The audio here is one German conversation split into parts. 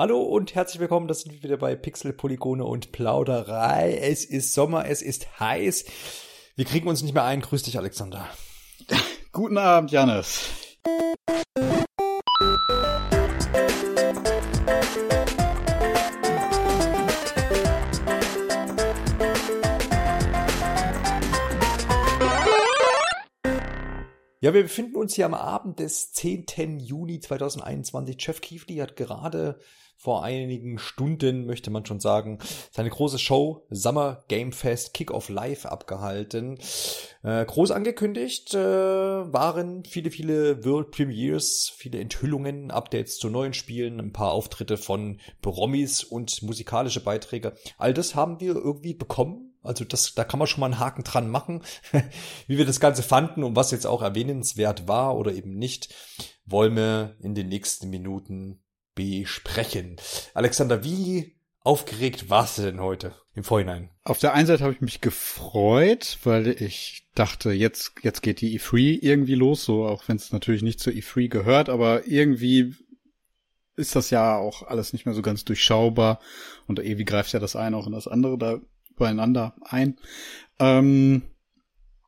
Hallo und herzlich willkommen, das sind wir wieder bei Pixel, Polygone und Plauderei. Es ist Sommer, es ist heiß. Wir kriegen uns nicht mehr ein. Grüß dich, Alexander. Guten Abend, Janis. Ja, wir befinden uns hier am Abend des 10. Juni 2021. Jeff Keefley hat gerade vor einigen Stunden, möchte man schon sagen, seine große Show Summer Game Fest Kick-Off Live abgehalten. Äh, groß angekündigt äh, waren viele, viele World Premiers, viele Enthüllungen, Updates zu neuen Spielen, ein paar Auftritte von Promis und musikalische Beiträge. All das haben wir irgendwie bekommen also das, da kann man schon mal einen Haken dran machen. Wie wir das Ganze fanden und was jetzt auch erwähnenswert war oder eben nicht, wollen wir in den nächsten Minuten besprechen. Alexander, wie aufgeregt warst du denn heute im Vorhinein? Auf der einen Seite habe ich mich gefreut, weil ich dachte, jetzt, jetzt geht die E3 irgendwie los, so auch wenn es natürlich nicht zur E3 gehört, aber irgendwie ist das ja auch alles nicht mehr so ganz durchschaubar und irgendwie greift ja das eine auch in das andere. Da beieinander ein. Ähm,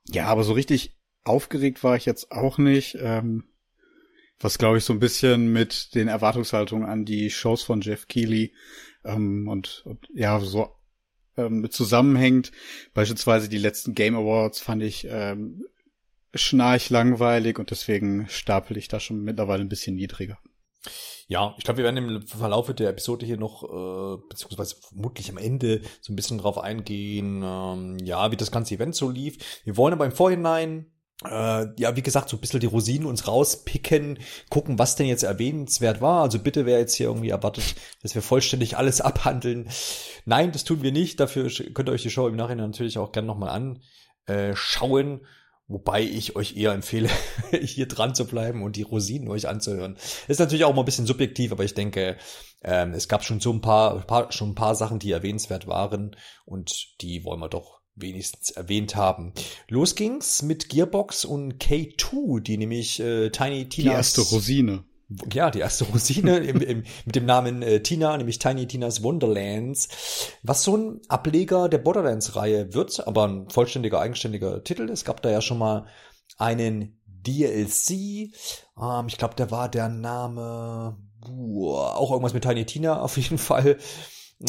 ja, aber so richtig aufgeregt war ich jetzt auch nicht. Ähm, was glaube ich so ein bisschen mit den Erwartungshaltungen an die Shows von Jeff Keighley ähm, und, und ja so ähm, zusammenhängt. Beispielsweise die letzten Game Awards fand ich ähm, schnarch langweilig und deswegen stapel ich da schon mittlerweile ein bisschen niedriger. Ja, ich glaube, wir werden im Verlauf der Episode hier noch, äh, beziehungsweise vermutlich am Ende so ein bisschen drauf eingehen, ähm, ja, wie das ganze Event so lief. Wir wollen aber im Vorhinein äh, ja, wie gesagt, so ein bisschen die Rosinen uns rauspicken, gucken, was denn jetzt erwähnenswert war. Also bitte, wer jetzt hier irgendwie erwartet, dass wir vollständig alles abhandeln. Nein, das tun wir nicht. Dafür könnt ihr euch die Show im Nachhinein natürlich auch gerne nochmal anschauen. Wobei ich euch eher empfehle, hier dran zu bleiben und die Rosinen euch anzuhören. Ist natürlich auch mal ein bisschen subjektiv, aber ich denke, ähm, es gab schon so ein paar, paar, schon ein paar Sachen, die erwähnenswert waren und die wollen wir doch wenigstens erwähnt haben. Los ging's mit Gearbox und K2, die nämlich äh, Tiny Tina. Die erste Rosine ja, die erste Rosine im, im, mit dem Namen äh, Tina, nämlich Tiny Tina's Wonderlands, was so ein Ableger der Borderlands-Reihe wird, aber ein vollständiger, eigenständiger Titel. Es gab da ja schon mal einen DLC. Ähm, ich glaube, der war der Name boah, auch irgendwas mit Tiny Tina auf jeden Fall.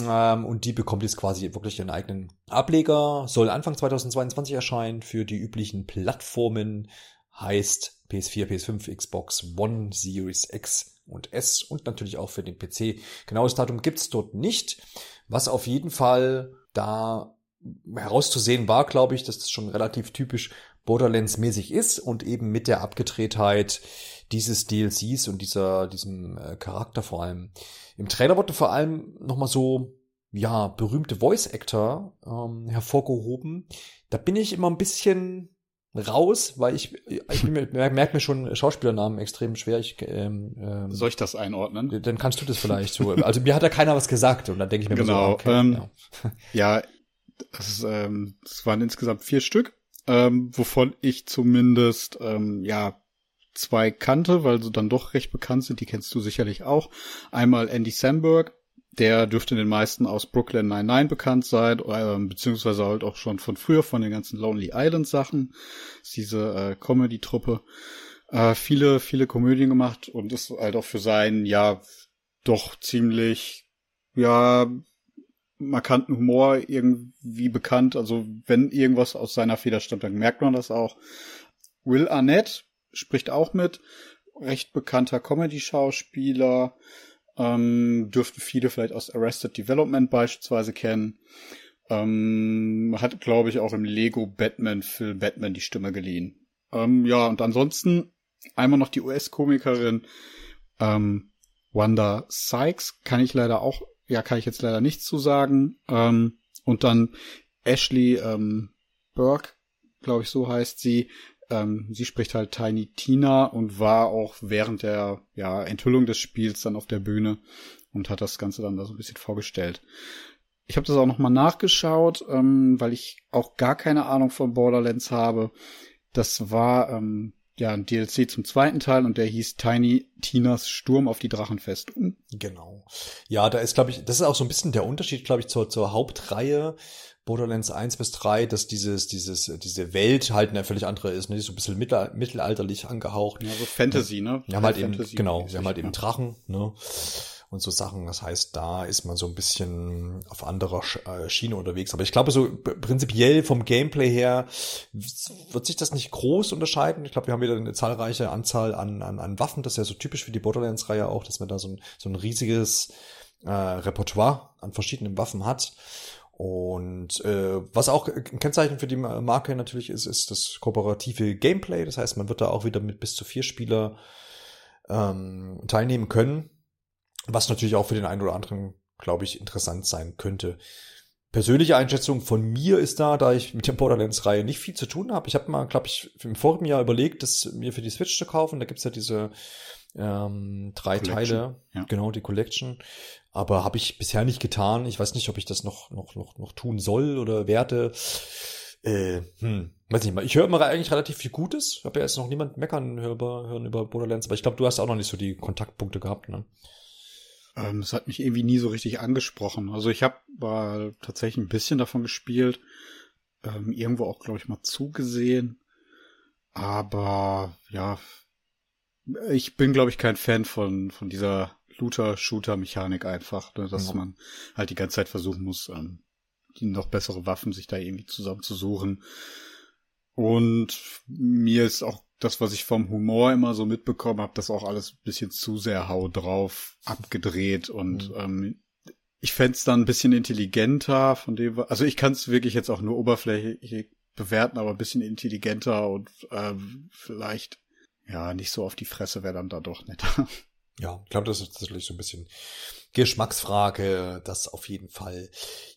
Ähm, und die bekommt jetzt quasi wirklich ihren eigenen Ableger. Soll Anfang 2022 erscheinen für die üblichen Plattformen. Heißt PS4, PS5, Xbox One, Series X und S und natürlich auch für den PC. Genaues Datum gibt's dort nicht. Was auf jeden Fall da herauszusehen war, glaube ich, dass das schon relativ typisch Borderlands-mäßig ist und eben mit der Abgedrehtheit dieses DLCs und dieser, diesem äh, Charakter vor allem. Im Trailer wurde vor allem nochmal so, ja, berühmte Voice-Actor ähm, hervorgehoben. Da bin ich immer ein bisschen raus, weil ich, ich merke mir schon Schauspielernamen extrem schwer. Ich, ähm, ähm, Soll ich das einordnen? Dann kannst du das vielleicht so. Also mir hat da keiner was gesagt und dann denke ich mir genau, so, okay, ähm, ja. ja, ähm, das waren insgesamt vier Stück, ähm, wovon ich zumindest ähm, ja zwei kannte, weil sie dann doch recht bekannt sind. Die kennst du sicherlich auch. Einmal Andy Samberg, der dürfte den meisten aus Brooklyn Nine-Nine bekannt sein, äh, beziehungsweise halt auch schon von früher, von den ganzen Lonely Island Sachen. ist diese äh, Comedy-Truppe. Äh, viele, viele Komödien gemacht und ist halt auch für seinen, ja, doch ziemlich, ja, markanten Humor irgendwie bekannt. Also wenn irgendwas aus seiner Feder stammt, dann merkt man das auch. Will Arnett spricht auch mit, recht bekannter Comedy-Schauspieler ähm, dürften viele vielleicht aus Arrested Development beispielsweise kennen. Ähm, hat, glaube ich, auch im Lego Batman-Film Batman die Stimme geliehen. Ähm, ja, und ansonsten einmal noch die US-Komikerin ähm, Wanda Sykes, kann ich leider auch, ja, kann ich jetzt leider nichts zu sagen. Ähm, und dann Ashley ähm, Burke, glaube ich, so heißt sie, ähm, sie spricht halt Tiny Tina und war auch während der ja, Enthüllung des Spiels dann auf der Bühne und hat das Ganze dann da so ein bisschen vorgestellt. Ich habe das auch nochmal nachgeschaut, ähm, weil ich auch gar keine Ahnung von Borderlands habe. Das war ähm, ja ein DLC zum zweiten Teil und der hieß Tiny Tinas Sturm auf die Drachenfestung. Genau. Ja, da ist, glaube ich, das ist auch so ein bisschen der Unterschied, glaube ich, zur, zur Hauptreihe. Borderlands 1 bis 3, dass dieses, dieses, diese Welt halt eine völlig andere ist, ne? Die ist so ein bisschen mittelalterlich angehaucht. Ja, so Fantasy, ne? Wir haben halt eben, genau, wir haben halt eben Drachen, ne? Und so Sachen. Das heißt, da ist man so ein bisschen auf anderer äh, Schiene unterwegs. Aber ich glaube, so prinzipiell vom Gameplay her wird sich das nicht groß unterscheiden. Ich glaube, wir haben wieder eine zahlreiche Anzahl an, an, an Waffen. Das ist ja so typisch für die Borderlands-Reihe auch, dass man da so ein, so ein riesiges äh, Repertoire an verschiedenen Waffen hat. Und äh, was auch ein Kennzeichen für die Marke natürlich ist, ist das kooperative Gameplay. Das heißt, man wird da auch wieder mit bis zu vier Spieler ähm, teilnehmen können. Was natürlich auch für den einen oder anderen, glaube ich, interessant sein könnte. Persönliche Einschätzung von mir ist da, da ich mit der Borderlands-Reihe nicht viel zu tun habe. Ich habe mal, glaube ich, im vorigen Jahr überlegt, das mir für die Switch zu kaufen. Da gibt's ja diese ähm, drei Collection, Teile, ja. genau, die Collection. Aber habe ich bisher nicht getan. Ich weiß nicht, ob ich das noch, noch, noch, noch tun soll oder werde. Äh, hm, weiß nicht mal. Ich höre immer eigentlich relativ viel Gutes. Ich habe ja jetzt noch niemand meckern über, hören über Borderlands, aber ich glaube, du hast auch noch nicht so die Kontaktpunkte gehabt, ne? Ähm, es hat mich irgendwie nie so richtig angesprochen. Also ich habe mal tatsächlich ein bisschen davon gespielt, ähm, irgendwo auch, glaube ich, mal zugesehen. Aber ja, ich bin, glaube ich, kein Fan von, von dieser Looter-Shooter-Mechanik einfach, ne, dass ja. man halt die ganze Zeit versuchen muss, ähm, die noch bessere Waffen sich da irgendwie zusammenzusuchen. Und mir ist auch das, was ich vom Humor immer so mitbekommen habe, das auch alles ein bisschen zu sehr hau drauf abgedreht und mhm. ähm, ich fände dann ein bisschen intelligenter von dem, also ich kann es wirklich jetzt auch nur oberflächlich bewerten, aber ein bisschen intelligenter und ähm, vielleicht ja nicht so auf die Fresse wäre dann da doch netter. Ja, ich glaube, das ist tatsächlich so ein bisschen Geschmacksfrage, das auf jeden Fall.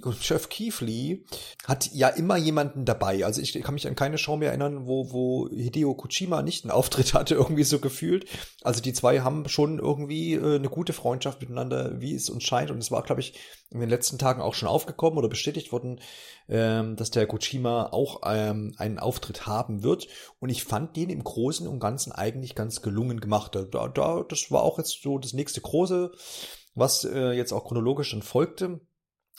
Und Chef Keefley hat ja immer jemanden dabei. Also ich kann mich an keine Show mehr erinnern, wo, wo Hideo Kojima nicht einen Auftritt hatte, irgendwie so gefühlt. Also die zwei haben schon irgendwie äh, eine gute Freundschaft miteinander, wie es uns scheint. Und es war, glaube ich, in den letzten Tagen auch schon aufgekommen oder bestätigt worden, ähm, dass der Kojima auch ähm, einen Auftritt haben wird. Und ich fand den im Großen und Ganzen eigentlich ganz gelungen gemacht. Da, da, das war auch jetzt so das nächste große was äh, jetzt auch chronologisch dann folgte,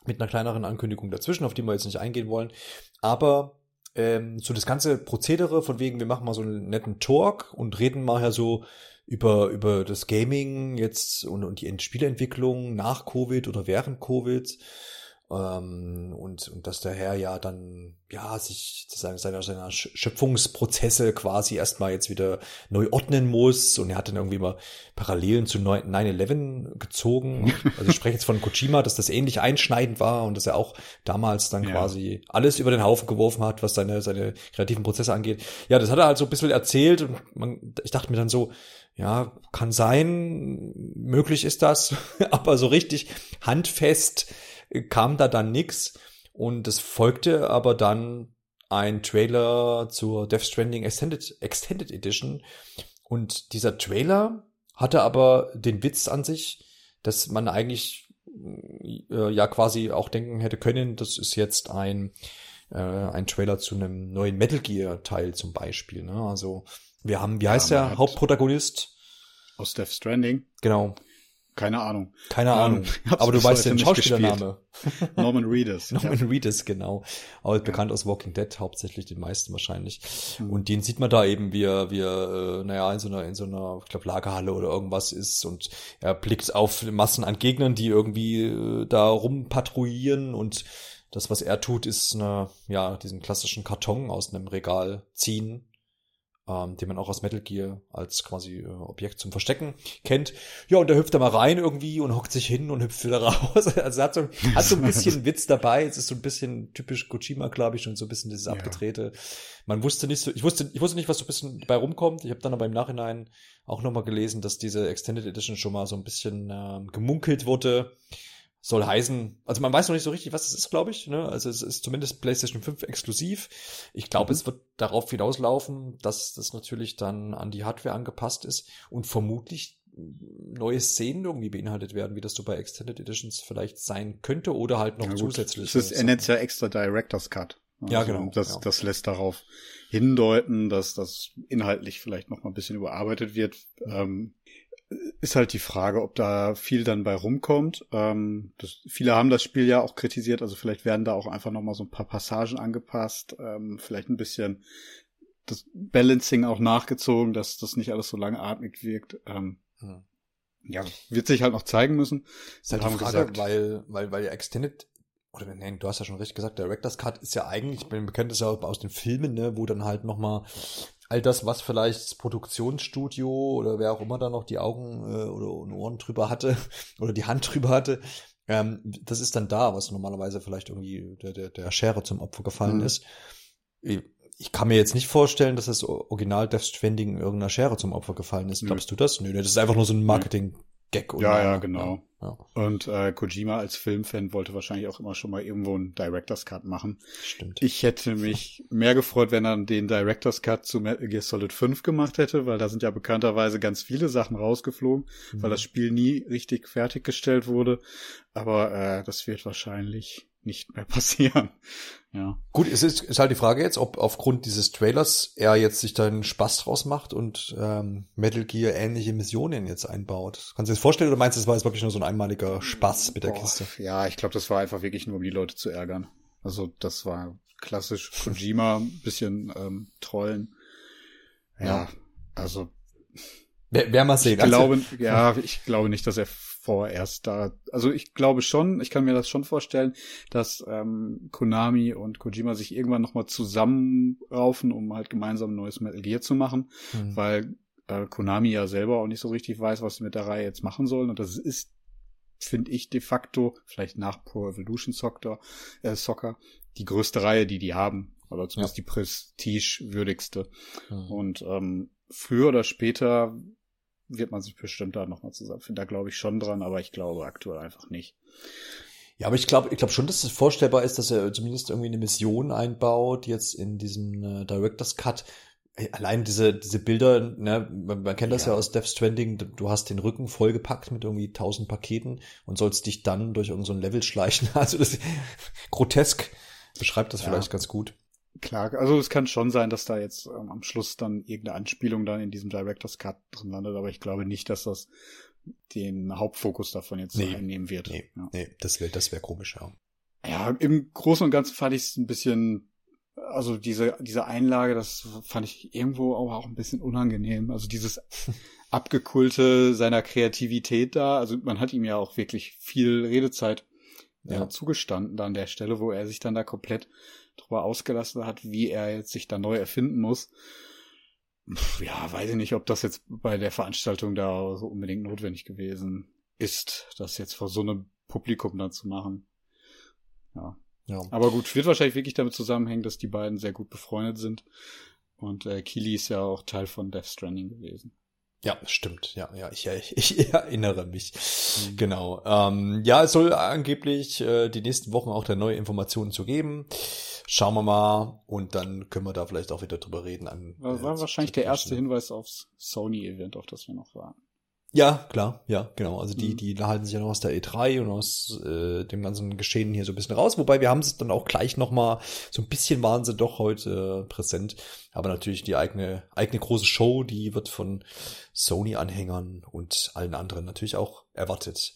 mit einer kleineren Ankündigung dazwischen, auf die wir jetzt nicht eingehen wollen. Aber ähm, so das ganze Prozedere von wegen, wir machen mal so einen netten Talk und reden mal ja so über, über das Gaming jetzt und, und die Spieleentwicklung nach Covid oder während Covid ähm, und, und dass der Herr ja dann, ja, sich seine, seine, seine Schöpfungsprozesse quasi erstmal jetzt wieder neu ordnen muss. Und er hat dann irgendwie mal Parallelen zu 9-11 gezogen. Also ich spreche jetzt von Kojima, dass das ähnlich einschneidend war und dass er auch damals dann ja. quasi alles über den Haufen geworfen hat, was seine, seine kreativen Prozesse angeht. Ja, das hat er halt so ein bisschen erzählt und man, ich dachte mir dann so, ja, kann sein, möglich ist das, aber so richtig handfest kam da dann nix und es folgte aber dann ein Trailer zur Death Stranding Extended, Extended Edition und dieser Trailer hatte aber den Witz an sich, dass man eigentlich äh, ja quasi auch denken hätte können, das ist jetzt ein äh, ein Trailer zu einem neuen Metal Gear Teil zum Beispiel. Ne? Also wir haben, wie heißt ja, der Hauptprotagonist? Aus Death Stranding. Genau. Keine Ahnung. Keine um, Ahnung. Aber du weißt den Schauspielername. Norman Reedus. Norman ja. Reedus, genau. Auch ja. bekannt aus Walking Dead, hauptsächlich den meisten wahrscheinlich. Mhm. Und den sieht man da eben, wie er, wie er, äh, naja, in so einer, in so einer, ich glaube, Lagerhalle oder irgendwas ist und er blickt auf Massen an Gegnern, die irgendwie äh, da rumpatrouillieren und das, was er tut, ist eine, ja, diesen klassischen Karton aus einem Regal ziehen ähm, den man auch aus Metal Gear als quasi äh, Objekt zum Verstecken kennt. Ja, und da hüpft er mal rein irgendwie und hockt sich hin und hüpft wieder raus. Also hat so, hat so ein bisschen Witz dabei. Es ist so ein bisschen typisch Kojima, glaube ich, und so ein bisschen dieses ja. abgedrehte. Man wusste nicht so, ich wusste, ich wusste nicht, was so ein bisschen dabei rumkommt. Ich habe dann aber im Nachhinein auch nochmal gelesen, dass diese Extended Edition schon mal so ein bisschen ähm, gemunkelt wurde soll heißen, also man weiß noch nicht so richtig, was es ist, glaube ich. Ne? Also es ist zumindest PlayStation 5 exklusiv. Ich glaube, mhm. es wird darauf hinauslaufen, dass das natürlich dann an die Hardware angepasst ist und vermutlich neue Szenen irgendwie beinhaltet werden, wie das so bei Extended Editions vielleicht sein könnte oder halt noch ja, zusätzlich. Es ist, nennt ja extra Director's Cut. Also ja, genau. Das, ja. das lässt darauf hindeuten, dass das inhaltlich vielleicht noch mal ein bisschen überarbeitet wird. Ähm, ist halt die Frage, ob da viel dann bei rumkommt. Ähm, das, viele haben das Spiel ja auch kritisiert, also vielleicht werden da auch einfach noch mal so ein paar Passagen angepasst, ähm, vielleicht ein bisschen das Balancing auch nachgezogen, dass das nicht alles so langatmig wirkt. Ähm, hm. Ja, wird sich halt noch zeigen müssen. Ist halt die Frage, gesagt, weil, weil, weil ja Extended oder nein, du hast ja schon recht gesagt, der Director's Cut ist ja eigentlich, ich bin bekannt ist ja aus den Filmen, ne, wo dann halt nochmal all das, was vielleicht das Produktionsstudio oder wer auch immer da noch die Augen äh, oder Ohren drüber hatte oder die Hand drüber hatte, ähm, das ist dann da, was normalerweise vielleicht irgendwie der, der, der Schere zum Opfer gefallen mhm. ist. Ich kann mir jetzt nicht vorstellen, dass das Original Death Stranding irgendeiner Schere zum Opfer gefallen ist. Glaubst du das? Nö, das ist einfach nur so ein Marketing Gag. Ja, ja, genau. Ja. Und äh, Kojima als Filmfan wollte wahrscheinlich auch immer schon mal irgendwo einen Director's Cut machen. Stimmt. Ich hätte mich mehr gefreut, wenn er den Director's Cut zu Metal Gear Solid 5 gemacht hätte, weil da sind ja bekannterweise ganz viele Sachen rausgeflogen, mhm. weil das Spiel nie richtig fertiggestellt wurde. Aber äh, das wird wahrscheinlich nicht mehr passieren. Ja. Gut, es ist, ist halt die Frage jetzt, ob aufgrund dieses Trailers er jetzt sich da einen Spaß draus macht und ähm, Metal Gear ähnliche Missionen jetzt einbaut. Kannst du dir das vorstellen oder meinst du, das war jetzt wirklich nur so ein einmaliger Spaß mit der Boah, Kiste? Ja, ich glaube, das war einfach wirklich nur, um die Leute zu ärgern. Also das war klassisch Kojima, bisschen ähm, trollen. Ja, ja. also Wer, wer mal sehen. Ich glaube, ja, ich glaube nicht, dass er vorerst da. Also ich glaube schon, ich kann mir das schon vorstellen, dass ähm, Konami und Kojima sich irgendwann nochmal zusammenraufen, um halt gemeinsam ein neues Metal Gear zu machen, mhm. weil äh, Konami ja selber auch nicht so richtig weiß, was sie mit der Reihe jetzt machen sollen. Und das ist, finde ich, de facto, vielleicht nach Pro Evolution Soccer, äh, Soccer, die größte Reihe, die die haben. Oder zumindest ja. die prestigewürdigste. Mhm. Und ähm, früher oder später wird man sich bestimmt da nochmal zusammenfinden. Da glaube ich schon dran, aber ich glaube aktuell einfach nicht. Ja, aber ich glaube, ich glaube schon, dass es vorstellbar ist, dass er zumindest irgendwie eine Mission einbaut, jetzt in diesem äh, Director's Cut. Allein diese, diese Bilder, ne, man, man kennt das ja. ja aus Death Stranding, du hast den Rücken vollgepackt mit irgendwie tausend Paketen und sollst dich dann durch irgendein so Level schleichen. Also das grotesk beschreibt das ja. vielleicht ganz gut. Klar, also es kann schon sein, dass da jetzt ähm, am Schluss dann irgendeine Anspielung dann in diesem Director's Cut drin landet, aber ich glaube nicht, dass das den Hauptfokus davon jetzt nee, einnehmen wird. Nee, ja. nee das wäre das wäre komisch, ja. Ja, im Großen und Ganzen fand ich es ein bisschen, also diese, diese Einlage, das fand ich irgendwo auch, auch ein bisschen unangenehm. Also dieses Abgekulte seiner Kreativität da, also man hat ihm ja auch wirklich viel Redezeit ja. äh, zugestanden da an der Stelle, wo er sich dann da komplett drüber ausgelassen hat, wie er jetzt sich da neu erfinden muss. Ja, weiß ich nicht, ob das jetzt bei der Veranstaltung da so unbedingt notwendig gewesen ist, das jetzt vor so einem Publikum dann zu machen. Ja. ja. Aber gut, wird wahrscheinlich wirklich damit zusammenhängen, dass die beiden sehr gut befreundet sind. Und äh, Kili ist ja auch Teil von Death Stranding gewesen. Ja, stimmt. Ja, ja, ich, ich, ich erinnere mich. Mhm. Genau. Ähm, ja, es soll angeblich äh, die nächsten Wochen auch da neue Informationen zu geben. Schauen wir mal und dann können wir da vielleicht auch wieder drüber reden. An, war, war äh, wahrscheinlich der erste Hinweis aufs Sony-Event, auf das wir noch waren. Ja, klar, ja, genau. Also die, mhm. die halten sich ja noch aus der E3 und aus äh, dem ganzen Geschehen hier so ein bisschen raus. Wobei wir haben es dann auch gleich nochmal, so ein bisschen waren sie doch heute äh, präsent. Aber natürlich die eigene, eigene große Show, die wird von Sony-Anhängern und allen anderen natürlich auch erwartet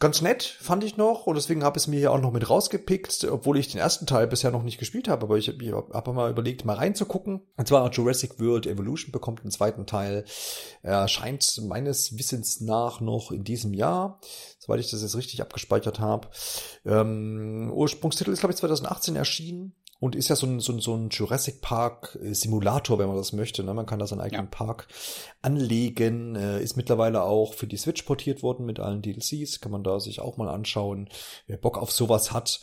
ganz nett, fand ich noch. Und deswegen habe ich es mir hier auch noch mit rausgepickt, obwohl ich den ersten Teil bisher noch nicht gespielt habe. Aber ich, habe mal überlegt, mal reinzugucken. Und zwar Jurassic World Evolution bekommt einen zweiten Teil. Er erscheint meines Wissens nach noch in diesem Jahr, soweit ich das jetzt richtig abgespeichert habe. Ähm, Ursprungstitel ist, glaube ich, 2018 erschienen. Und ist ja so ein, so ein, so ein Jurassic Park äh, Simulator, wenn man das möchte. Ne? Man kann da seinen eigenen ja. Park anlegen. Äh, ist mittlerweile auch für die Switch portiert worden mit allen DLCs. Kann man da sich auch mal anschauen, wer Bock auf sowas hat.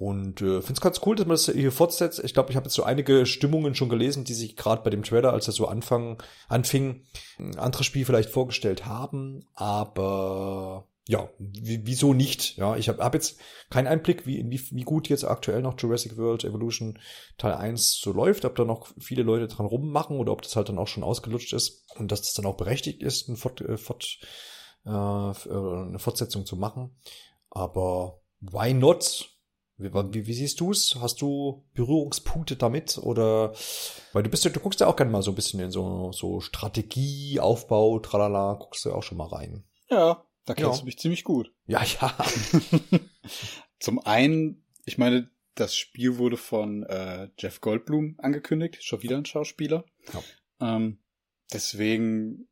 Und äh, finde es ganz cool, dass man das hier fortsetzt. Ich glaube, ich habe jetzt so einige Stimmungen schon gelesen, die sich gerade bei dem Trailer, als er so anfang, anfing, ein anderes Spiel vielleicht vorgestellt haben. Aber ja, wieso nicht? Ja, ich habe hab jetzt keinen Einblick, wie, wie, wie gut jetzt aktuell noch Jurassic World Evolution Teil 1 so läuft, ob da noch viele Leute dran rummachen oder ob das halt dann auch schon ausgelutscht ist und dass das dann auch berechtigt ist, ein Fort, äh, Fort, äh, eine Fortsetzung zu machen. Aber why not? Wie, wie, wie siehst du's? Hast du Berührungspunkte damit oder weil du bist ja, du guckst ja auch gerne mal so ein bisschen in so so Strategie, Aufbau, tralala, guckst du auch schon mal rein. Ja, da kennst ja. du mich ziemlich gut. Ja, ja. Zum einen, ich meine, das Spiel wurde von äh, Jeff Goldblum angekündigt, schon wieder ein Schauspieler. Ja. Ähm, deswegen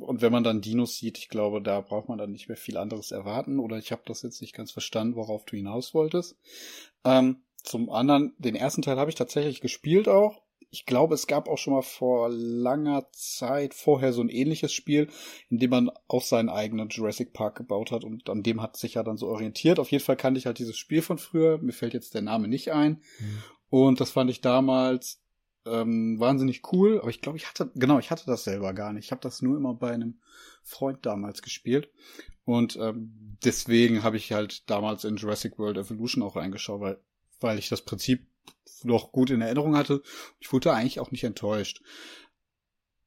und wenn man dann Dinos sieht, ich glaube, da braucht man dann nicht mehr viel anderes erwarten. Oder ich habe das jetzt nicht ganz verstanden, worauf du hinaus wolltest. Ähm, zum anderen, den ersten Teil habe ich tatsächlich gespielt auch. Ich glaube, es gab auch schon mal vor langer Zeit vorher so ein ähnliches Spiel, in dem man auch seinen eigenen Jurassic Park gebaut hat und an dem hat sich ja dann so orientiert. Auf jeden Fall kannte ich halt dieses Spiel von früher. Mir fällt jetzt der Name nicht ein. Mhm. Und das fand ich damals ähm, wahnsinnig cool, aber ich glaube, ich hatte, genau, ich hatte das selber gar nicht. Ich habe das nur immer bei einem Freund damals gespielt. Und ähm, deswegen habe ich halt damals in Jurassic World Evolution auch reingeschaut, weil, weil ich das Prinzip noch gut in Erinnerung hatte. Ich wurde eigentlich auch nicht enttäuscht.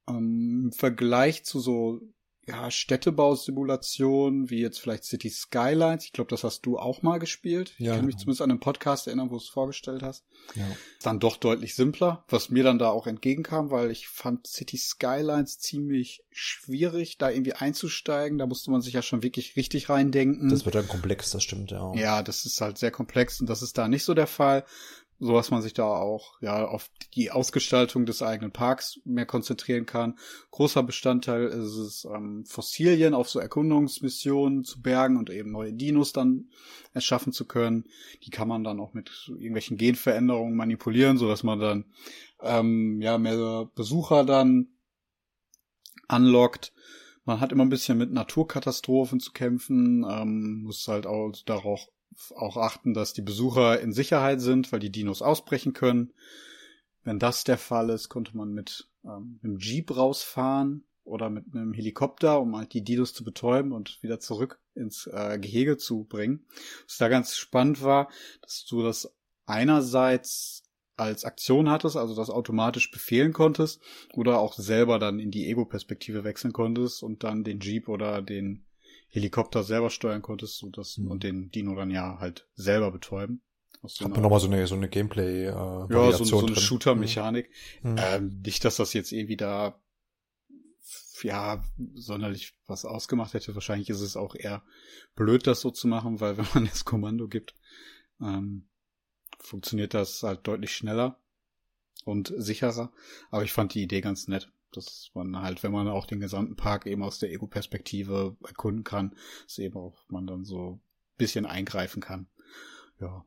Ähm, Im Vergleich zu so ja, Städtebausimulation, wie jetzt vielleicht City Skylines. Ich glaube, das hast du auch mal gespielt. Ich ja, kann mich genau. zumindest an einen Podcast erinnern, wo du es vorgestellt hast. Ja. Dann doch deutlich simpler, was mir dann da auch entgegenkam, weil ich fand City Skylines ziemlich schwierig, da irgendwie einzusteigen. Da musste man sich ja schon wirklich richtig reindenken. Das wird dann komplex, das stimmt, ja. Ja, das ist halt sehr komplex und das ist da nicht so der Fall so dass man sich da auch ja auf die Ausgestaltung des eigenen Parks mehr konzentrieren kann. Großer Bestandteil ist es, ähm, Fossilien auf so Erkundungsmissionen zu bergen und eben neue Dinos dann erschaffen zu können. Die kann man dann auch mit irgendwelchen Genveränderungen manipulieren, so dass man dann ähm, ja mehr Besucher dann anlockt. Man hat immer ein bisschen mit Naturkatastrophen zu kämpfen, ähm, muss halt auch darauf auch achten, dass die Besucher in Sicherheit sind, weil die Dinos ausbrechen können. Wenn das der Fall ist, konnte man mit ähm, einem Jeep rausfahren oder mit einem Helikopter, um halt die Dinos zu betäuben und wieder zurück ins äh, Gehege zu bringen. Was da ganz spannend war, dass du das einerseits als Aktion hattest, also das automatisch befehlen konntest, oder auch selber dann in die Ego-Perspektive wechseln konntest und dann den Jeep oder den Helikopter selber steuern konntest so das, mhm. und den Dino dann ja halt selber betäuben. Hat man nochmal so eine, so eine Gameplay, äh, Ja, so, so eine Shooter-Mechanik. Mhm. Ähm, nicht, dass das jetzt irgendwie da ja, sonderlich was ausgemacht hätte. Wahrscheinlich ist es auch eher blöd, das so zu machen, weil wenn man das Kommando gibt, ähm, funktioniert das halt deutlich schneller und sicherer. Aber ich fand die Idee ganz nett dass man halt, wenn man auch den gesamten Park eben aus der Ego-Perspektive erkunden kann, dass eben auch man dann so bisschen eingreifen kann. Ja.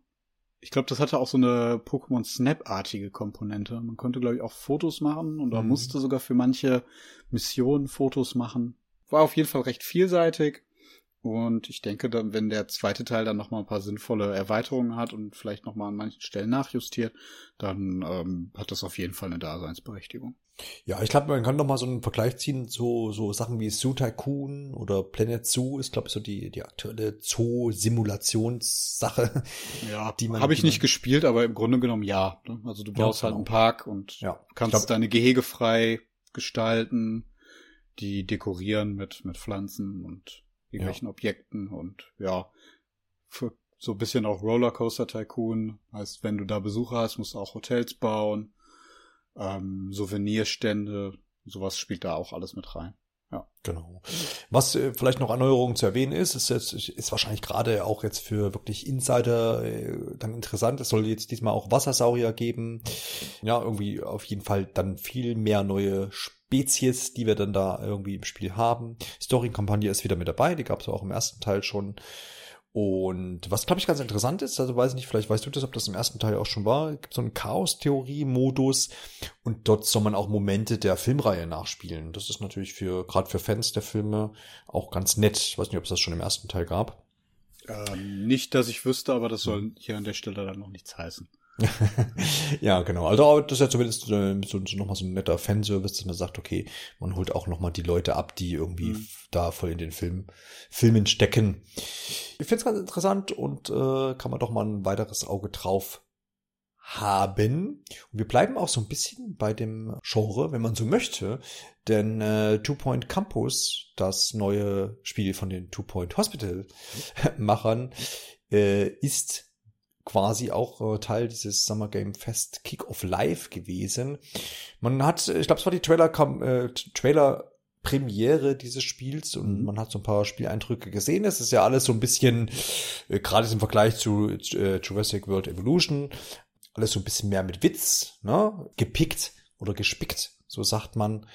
Ich glaube, das hatte auch so eine Pokémon Snap-artige Komponente. Man konnte, glaube ich, auch Fotos machen und man mhm. musste sogar für manche Missionen Fotos machen. War auf jeden Fall recht vielseitig. Und ich denke, dann, wenn der zweite Teil dann nochmal ein paar sinnvolle Erweiterungen hat und vielleicht nochmal an manchen Stellen nachjustiert, dann ähm, hat das auf jeden Fall eine Daseinsberechtigung. Ja, ich glaube, man kann noch mal so einen Vergleich ziehen, so, so Sachen wie Zoo Tycoon oder Planet Zoo ist, glaube ich, so die, die aktuelle Zoo-Simulationssache. Ja, die man. Habe ich nicht gespielt, aber im Grunde genommen ja. Ne? Also du baust ja, halt einen genau. Park und ja, kannst glaub, deine Gehege frei gestalten, die dekorieren mit, mit Pflanzen und irgendwelchen ja. Objekten und ja, für so ein bisschen auch Rollercoaster Tycoon. Heißt, wenn du da Besucher hast, musst du auch Hotels bauen, ähm, Souvenirstände, sowas spielt da auch alles mit rein. Ja. Genau. Was äh, vielleicht noch Erneuerungen zu erwähnen ist, ist, jetzt, ist wahrscheinlich gerade auch jetzt für wirklich Insider äh, dann interessant. Es soll jetzt diesmal auch Wassersaurier geben. Ja, irgendwie auf jeden Fall dann viel mehr neue Spezies, die wir dann da irgendwie im Spiel haben. Story-Kampagne ist wieder mit dabei, die gab es auch im ersten Teil schon. Und was, glaube ich, ganz interessant ist, also weiß ich nicht, vielleicht weißt du das, ob das im ersten Teil auch schon war, gibt so einen Chaos-Theorie-Modus und dort soll man auch Momente der Filmreihe nachspielen. Das ist natürlich für, gerade für Fans der Filme auch ganz nett. Ich weiß nicht, ob es das schon im ersten Teil gab. Ähm, nicht, dass ich wüsste, aber das soll hier an der Stelle dann noch nichts heißen. ja, genau. Also das ist ja zumindest äh, so, so nochmal so ein netter Fanservice, dass man sagt, okay, man holt auch nochmal die Leute ab, die irgendwie mhm. da voll in den Film, Filmen stecken. Ich finde es ganz interessant und äh, kann man doch mal ein weiteres Auge drauf haben. Und wir bleiben auch so ein bisschen bei dem Genre, wenn man so möchte, denn äh, Two Point Campus, das neue Spiel von den Two Point Hospital Machern, äh, ist quasi auch äh, Teil dieses Summer Game Fest Kick of Life gewesen. Man hat, ich glaube, es war die Trailer, äh, Trailer Premiere dieses Spiels und mhm. man hat so ein paar Spieleindrücke gesehen. Es ist ja alles so ein bisschen, äh, gerade im Vergleich zu äh, Jurassic World Evolution, alles so ein bisschen mehr mit Witz, ne? Gepickt oder gespickt, so sagt man.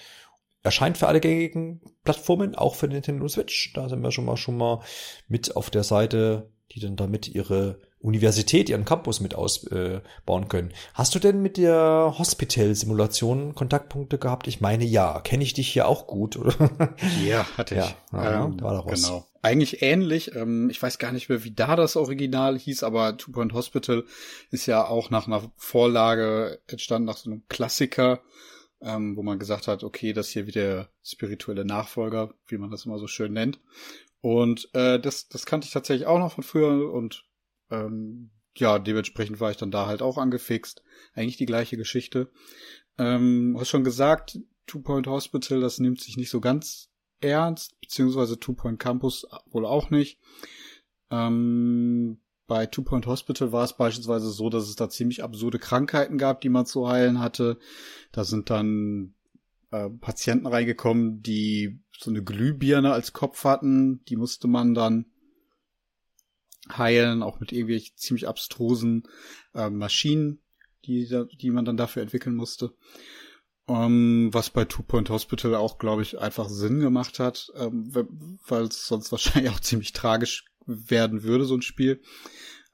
Erscheint für alle gängigen Plattformen, auch für Nintendo Switch. Da sind wir schon mal schon mal mit auf der Seite, die dann damit ihre Universität, ihren Campus mit ausbauen können. Hast du denn mit der Hospital-Simulation Kontaktpunkte gehabt? Ich meine ja. Kenne ich dich hier auch gut, oder? Ja, hatte ich. Ja, ähm, war daraus. Genau. Eigentlich ähnlich. Ähm, ich weiß gar nicht mehr, wie da das Original hieß, aber Two Point Hospital ist ja auch nach einer Vorlage entstanden, nach so einem Klassiker, ähm, wo man gesagt hat, okay, das hier wieder der spirituelle Nachfolger, wie man das immer so schön nennt. Und äh, das, das kannte ich tatsächlich auch noch von früher und ähm, ja, dementsprechend war ich dann da halt auch angefixt. Eigentlich die gleiche Geschichte. Ähm, hast schon gesagt, Two Point Hospital, das nimmt sich nicht so ganz ernst, beziehungsweise Two Point Campus wohl auch nicht. Ähm, bei Two Point Hospital war es beispielsweise so, dass es da ziemlich absurde Krankheiten gab, die man zu heilen hatte. Da sind dann äh, Patienten reingekommen, die so eine Glühbirne als Kopf hatten. Die musste man dann heilen, auch mit irgendwelchen ziemlich abstrusen äh, Maschinen, die, die man dann dafür entwickeln musste. Um, ähm, was bei Two Point Hospital auch, glaube ich, einfach Sinn gemacht hat, ähm, weil es sonst wahrscheinlich auch ziemlich tragisch werden würde, so ein Spiel.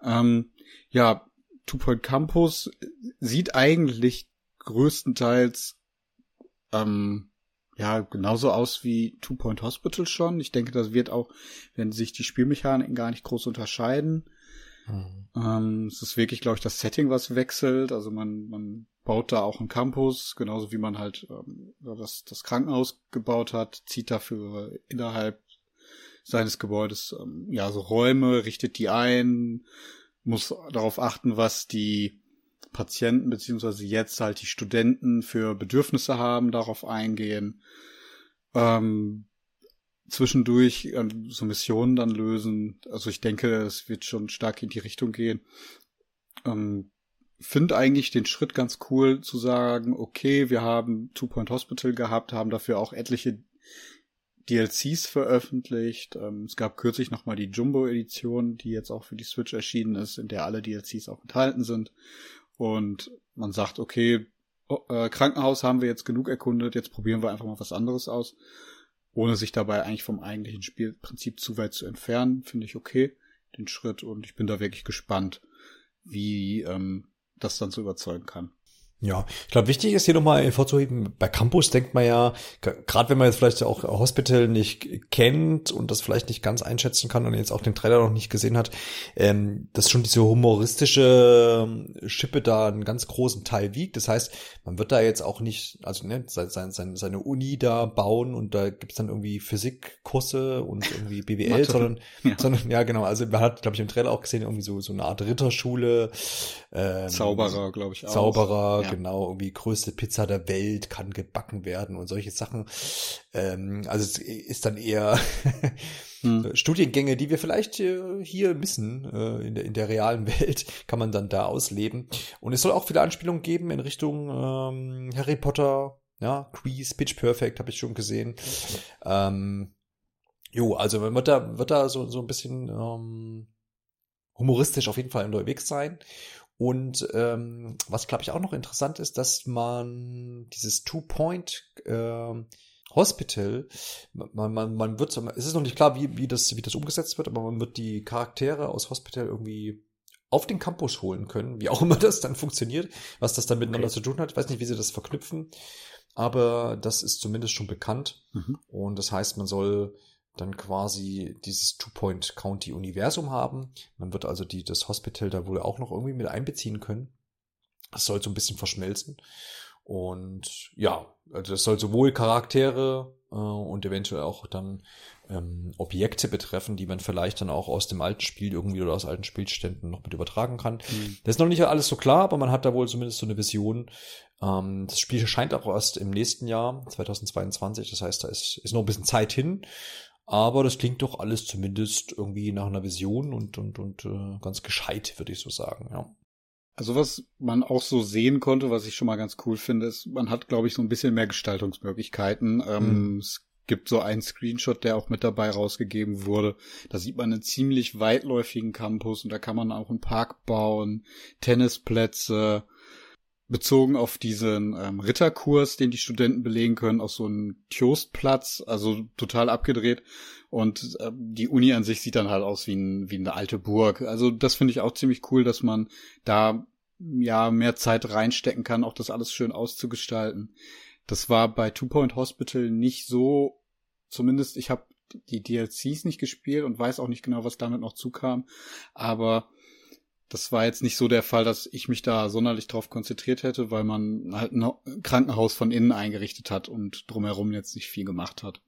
Ähm, ja, Two Point Campus sieht eigentlich größtenteils ähm, ja, genauso aus wie Two Point Hospital schon. Ich denke, das wird auch, wenn sich die Spielmechaniken gar nicht groß unterscheiden. Mhm. Ähm, es ist wirklich, glaube ich, das Setting, was wechselt. Also man, man baut da auch einen Campus, genauso wie man halt ähm, das, das Krankenhaus gebaut hat, zieht dafür innerhalb seines Gebäudes ähm, ja so Räume, richtet die ein, muss darauf achten, was die Patienten beziehungsweise jetzt halt die Studenten für Bedürfnisse haben, darauf eingehen, ähm, zwischendurch äh, so Missionen dann lösen. Also ich denke, es wird schon stark in die Richtung gehen. Ähm, Finde eigentlich den Schritt ganz cool zu sagen, okay, wir haben Two Point Hospital gehabt, haben dafür auch etliche DLCs veröffentlicht. Ähm, es gab kürzlich nochmal die Jumbo-Edition, die jetzt auch für die Switch erschienen ist, in der alle DLCs auch enthalten sind und man sagt, okay, oh, äh, Krankenhaus haben wir jetzt genug erkundet, jetzt probieren wir einfach mal was anderes aus, ohne sich dabei eigentlich vom eigentlichen Spielprinzip zu weit zu entfernen, finde ich okay, den Schritt und ich bin da wirklich gespannt, wie ähm, das dann so überzeugen kann. Ja, ich glaube, wichtig ist hier nochmal hervorzuheben, bei Campus denkt man ja, gerade wenn man jetzt vielleicht auch Hospital nicht kennt und das vielleicht nicht ganz einschätzen kann und jetzt auch den Trailer noch nicht gesehen hat, ähm, dass schon diese humoristische ähm, Schippe da einen ganz großen Teil wiegt. Das heißt, man wird da jetzt auch nicht, also ne, seine, seine, seine Uni da bauen und da gibt's dann irgendwie Physikkurse und irgendwie BWL, sondern, ja. sondern, ja genau, also man hat, glaube ich, im Trailer auch gesehen, irgendwie so, so eine Art Ritterschule. Ähm, Zauberer, glaube ich auch. Zauberer, ja. Genau, irgendwie größte Pizza der Welt kann gebacken werden und solche Sachen. Ähm, also es ist dann eher hm. Studiengänge, die wir vielleicht äh, hier missen äh, in, der, in der realen Welt, kann man dann da ausleben. Und es soll auch viele Anspielungen geben in Richtung ähm, Harry Potter, ja, Quiz, Pitch Perfect habe ich schon gesehen. Ähm, jo, also man wird da, wird da so, so ein bisschen ähm, humoristisch auf jeden Fall unterwegs sein. Und ähm, was, glaube ich, auch noch interessant ist, dass man dieses Two-Point äh, Hospital, man, man, man wird, es ist noch nicht klar, wie, wie, das, wie das umgesetzt wird, aber man wird die Charaktere aus Hospital irgendwie auf den Campus holen können, wie auch immer das dann funktioniert, was das dann miteinander okay. zu tun hat. Ich weiß nicht, wie sie das verknüpfen, aber das ist zumindest schon bekannt. Mhm. Und das heißt, man soll dann quasi dieses Two-Point-County-Universum haben. Man wird also die, das Hospital da wohl auch noch irgendwie mit einbeziehen können. Das soll so ein bisschen verschmelzen. Und ja, also das soll sowohl Charaktere äh, und eventuell auch dann ähm, Objekte betreffen, die man vielleicht dann auch aus dem alten Spiel irgendwie oder aus alten Spielständen noch mit übertragen kann. Mhm. Das ist noch nicht alles so klar, aber man hat da wohl zumindest so eine Vision. Ähm, das Spiel scheint auch erst im nächsten Jahr, 2022, das heißt, da ist, ist noch ein bisschen Zeit hin. Aber das klingt doch alles zumindest irgendwie nach einer Vision und, und, und äh, ganz gescheit, würde ich so sagen, ja. Also was man auch so sehen konnte, was ich schon mal ganz cool finde, ist, man hat, glaube ich, so ein bisschen mehr Gestaltungsmöglichkeiten. Ähm, mhm. Es gibt so einen Screenshot, der auch mit dabei rausgegeben wurde. Da sieht man einen ziemlich weitläufigen Campus und da kann man auch einen Park bauen, Tennisplätze, bezogen auf diesen ähm, Ritterkurs, den die Studenten belegen können, auch so ein Tjostplatz, also total abgedreht. Und äh, die Uni an sich sieht dann halt aus wie, ein, wie eine alte Burg. Also das finde ich auch ziemlich cool, dass man da ja mehr Zeit reinstecken kann, auch das alles schön auszugestalten. Das war bei Two Point Hospital nicht so, zumindest ich habe die DLCs nicht gespielt und weiß auch nicht genau, was damit noch zukam, aber das war jetzt nicht so der Fall, dass ich mich da sonderlich drauf konzentriert hätte, weil man halt ein Krankenhaus von innen eingerichtet hat und drumherum jetzt nicht viel gemacht hat.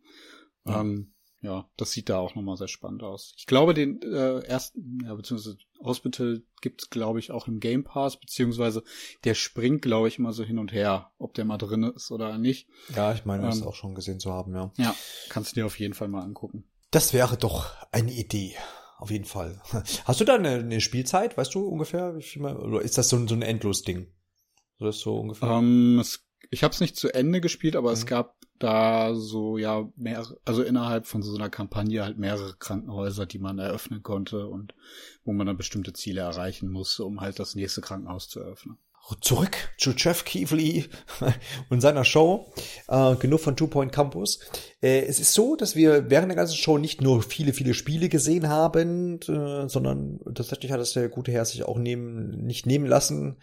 Ja. Ähm, ja, das sieht da auch nochmal sehr spannend aus. Ich glaube, den äh, ersten, ja, beziehungsweise Hospital gibt's, glaube ich, auch im Game Pass, beziehungsweise der springt, glaube ich, immer so hin und her, ob der mal drin ist oder nicht. Ja, ich meine, das ähm, auch schon gesehen zu haben, ja. Ja, kannst du dir auf jeden Fall mal angucken. Das wäre doch eine Idee auf jeden Fall. Hast du da eine, eine Spielzeit, weißt du ungefähr, wie viel mal, oder ist das so ein, so ein Endlos-Ding? Ist so ungefähr? Um, ähm, es, ich habe es nicht zu Ende gespielt, aber mhm. es gab da so ja mehrere, also innerhalb von so einer Kampagne halt mehrere Krankenhäuser, die man eröffnen konnte und wo man dann bestimmte Ziele erreichen musste, um halt das nächste Krankenhaus zu eröffnen zurück zu Jeff Keighley und seiner Show, äh, genug von Two Point Campus. Äh, es ist so, dass wir während der ganzen Show nicht nur viele, viele Spiele gesehen haben, äh, sondern tatsächlich hat es der gute Herr sich auch nehmen, nicht nehmen lassen,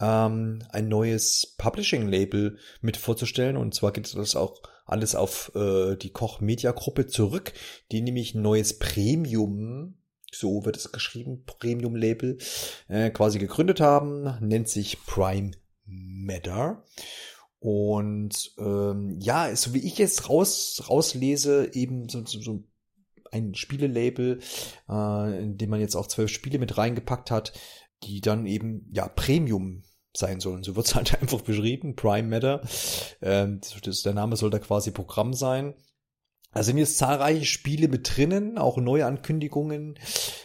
ähm, ein neues Publishing-Label mit vorzustellen. Und zwar geht das auch alles auf äh, die Koch Media Gruppe zurück, die nämlich ein neues Premium so wird es geschrieben, Premium-Label, äh, quasi gegründet haben, nennt sich Prime Matter. Und ähm, ja, so wie ich jetzt raus, rauslese, eben so, so, so ein Spielelabel, äh, in dem man jetzt auch zwölf Spiele mit reingepackt hat, die dann eben ja Premium sein sollen. So wird es halt einfach beschrieben, Prime Matter. Ähm, das, der Name soll da quasi Programm sein. Da sind jetzt zahlreiche Spiele mit drinnen, auch neue Ankündigungen.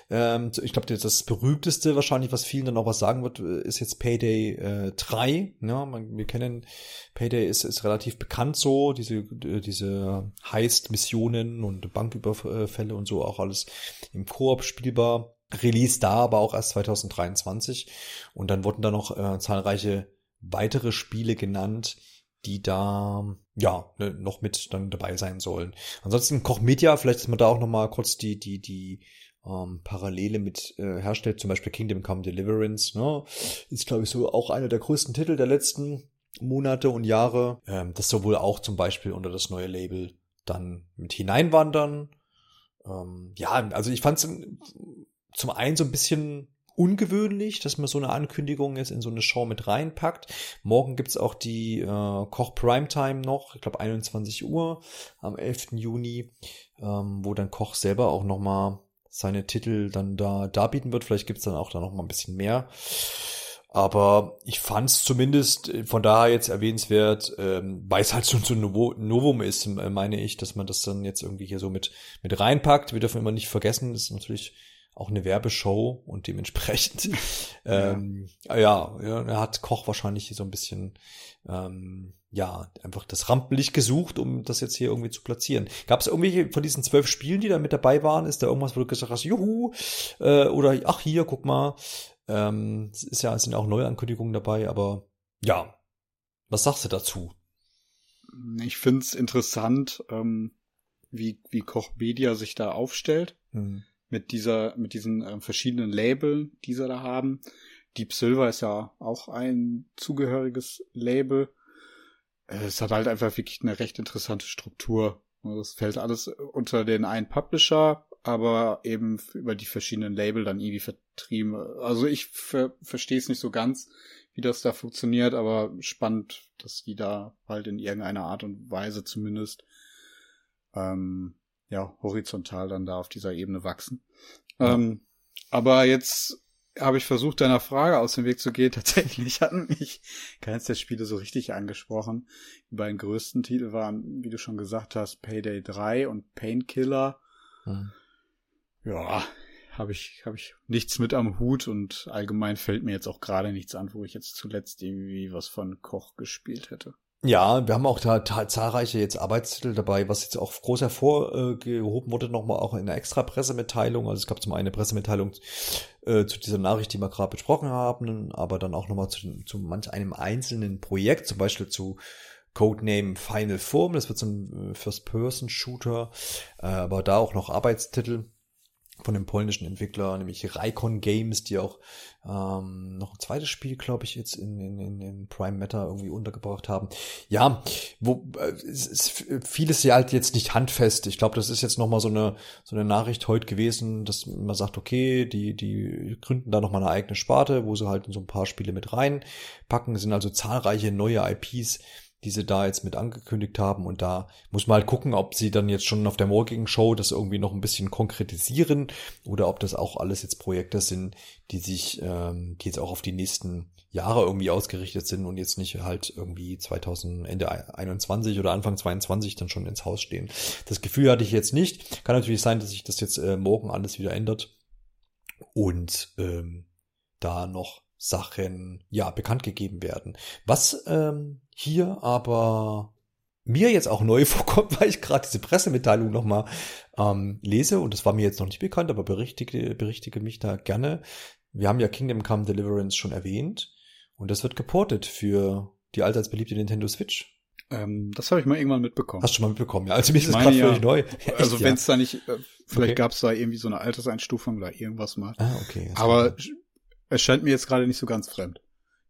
Ähm, ich glaube, das berühmteste wahrscheinlich, was vielen dann auch was sagen wird, ist jetzt Payday äh, 3. Ja, man, wir kennen Payday ist, ist relativ bekannt so, diese, äh, diese Heist-Missionen und Banküberfälle und so auch alles im Koop spielbar. Release da, aber auch erst 2023. Und dann wurden da noch äh, zahlreiche weitere Spiele genannt, die da ja ne, noch mit dann dabei sein sollen. Ansonsten Koch Media, vielleicht, dass man da auch noch mal kurz die die die ähm, Parallele mit äh, herstellt, zum Beispiel Kingdom Come Deliverance, ne, ist glaube ich so auch einer der größten Titel der letzten Monate und Jahre. Ähm, das soll wohl auch zum Beispiel unter das neue Label dann mit hineinwandern. Ähm, ja, also ich fand es zum einen so ein bisschen ungewöhnlich, dass man so eine Ankündigung jetzt in so eine Show mit reinpackt. Morgen gibt's auch die äh, Koch Primetime noch, ich glaube 21 Uhr am 11. Juni, ähm, wo dann Koch selber auch nochmal seine Titel dann da darbieten wird. Vielleicht gibt's dann auch da nochmal ein bisschen mehr. Aber ich fand's zumindest äh, von daher jetzt erwähnenswert, ähm, weil es halt so, so ein Novum ist, meine ich, dass man das dann jetzt irgendwie hier so mit, mit reinpackt. Wir dürfen immer nicht vergessen, ist natürlich auch eine Werbeshow und dementsprechend ja. Ähm, ja, ja, er hat Koch wahrscheinlich so ein bisschen ähm, ja einfach das Rampenlicht gesucht, um das jetzt hier irgendwie zu platzieren. Gab es irgendwelche von diesen zwölf Spielen, die da mit dabei waren? Ist da irgendwas, wo du gesagt hast, juhu, äh, oder ach hier, guck mal, ähm, es ist ja, es sind auch Neuankündigungen dabei, aber ja, was sagst du dazu? Ich find's interessant, ähm, wie, wie Koch Media sich da aufstellt. Mhm mit dieser, mit diesen äh, verschiedenen Label, die sie da haben. Deep Silver ist ja auch ein zugehöriges Label. Äh, es hat halt einfach wirklich eine recht interessante Struktur. Also es fällt alles unter den einen Publisher, aber eben über die verschiedenen Label dann irgendwie vertrieben. Also ich ver verstehe es nicht so ganz, wie das da funktioniert, aber spannend, dass die da halt in irgendeiner Art und Weise zumindest ähm, ja, horizontal dann da auf dieser Ebene wachsen. Ja. Ähm, aber jetzt habe ich versucht, deiner Frage aus dem Weg zu gehen. Tatsächlich hatten mich keines der Spiele so richtig angesprochen. Die beiden größten Titel waren, wie du schon gesagt hast, Payday 3 und Painkiller. Hm. Ja, habe ich, habe ich nichts mit am Hut und allgemein fällt mir jetzt auch gerade nichts an, wo ich jetzt zuletzt irgendwie was von Koch gespielt hätte. Ja, wir haben auch da zahlreiche jetzt Arbeitstitel dabei, was jetzt auch groß hervorgehoben wurde, nochmal auch in einer extra Pressemitteilung. Also es gab zum einen eine Pressemitteilung äh, zu dieser Nachricht, die wir gerade besprochen haben, aber dann auch nochmal zu, zu manch einem einzelnen Projekt, zum Beispiel zu Codename Final Form, das wird so ein äh, First-Person-Shooter, äh, aber da auch noch Arbeitstitel von dem polnischen Entwickler, nämlich Raikon Games, die auch ähm, noch ein zweites Spiel, glaube ich, jetzt in, in, in Prime Matter irgendwie untergebracht haben. Ja, wo äh, vieles ja halt jetzt nicht handfest. Ich glaube, das ist jetzt nochmal so eine so eine Nachricht heute gewesen, dass man sagt, okay, die die gründen da nochmal eine eigene Sparte, wo sie halt so ein paar Spiele mit reinpacken. Es sind also zahlreiche neue IPs, die sie da jetzt mit angekündigt haben. Und da muss man halt gucken, ob sie dann jetzt schon auf der morgigen Show das irgendwie noch ein bisschen konkretisieren oder ob das auch alles jetzt Projekte sind, die sich, ähm, die jetzt auch auf die nächsten Jahre irgendwie ausgerichtet sind und jetzt nicht halt irgendwie 2000, Ende 21 oder Anfang 22 dann schon ins Haus stehen. Das Gefühl hatte ich jetzt nicht. Kann natürlich sein, dass sich das jetzt äh, morgen alles wieder ändert und ähm, da noch Sachen ja bekannt gegeben werden. Was ähm, hier aber mir jetzt auch neu vorkommt, weil ich gerade diese Pressemitteilung nochmal ähm, lese und das war mir jetzt noch nicht bekannt, aber berichtige, berichtige mich da gerne. Wir haben ja Kingdom Come Deliverance schon erwähnt und das wird geportet für die allseits beliebte Nintendo Switch. Ähm, das habe ich mal irgendwann mitbekommen. Hast du schon mal mitbekommen, ja. Also mir ist das gerade ja, völlig neu. Ja, also echt, wenn es ja. da nicht, äh, vielleicht okay. gab es da irgendwie so eine Alterseinstufung oder irgendwas mal. Ah, okay. Aber es scheint mir jetzt gerade nicht so ganz fremd,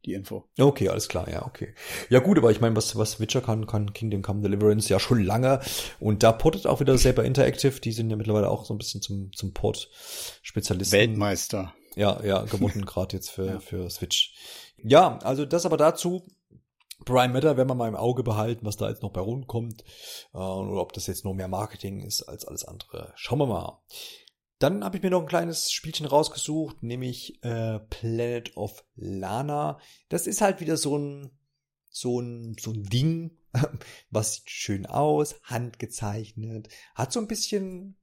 die Info. Okay, alles klar, ja, okay. Ja gut, aber ich meine, was, was Witcher kann, kann Kingdom Come Deliverance ja schon lange. Und da portet auch wieder selber Interactive, die sind ja mittlerweile auch so ein bisschen zum, zum Port-Spezialisten. Weltmeister. Ja, ja, geworden gerade jetzt für, ja. für Switch. Ja, also das aber dazu. Prime Matter werden wir mal im Auge behalten, was da jetzt noch bei rumkommt. Äh, oder ob das jetzt nur mehr Marketing ist als alles andere. Schauen wir mal. Dann habe ich mir noch ein kleines Spielchen rausgesucht, nämlich äh, Planet of Lana. Das ist halt wieder so ein so ein so ein Ding, was sieht schön aus, handgezeichnet, hat so ein bisschen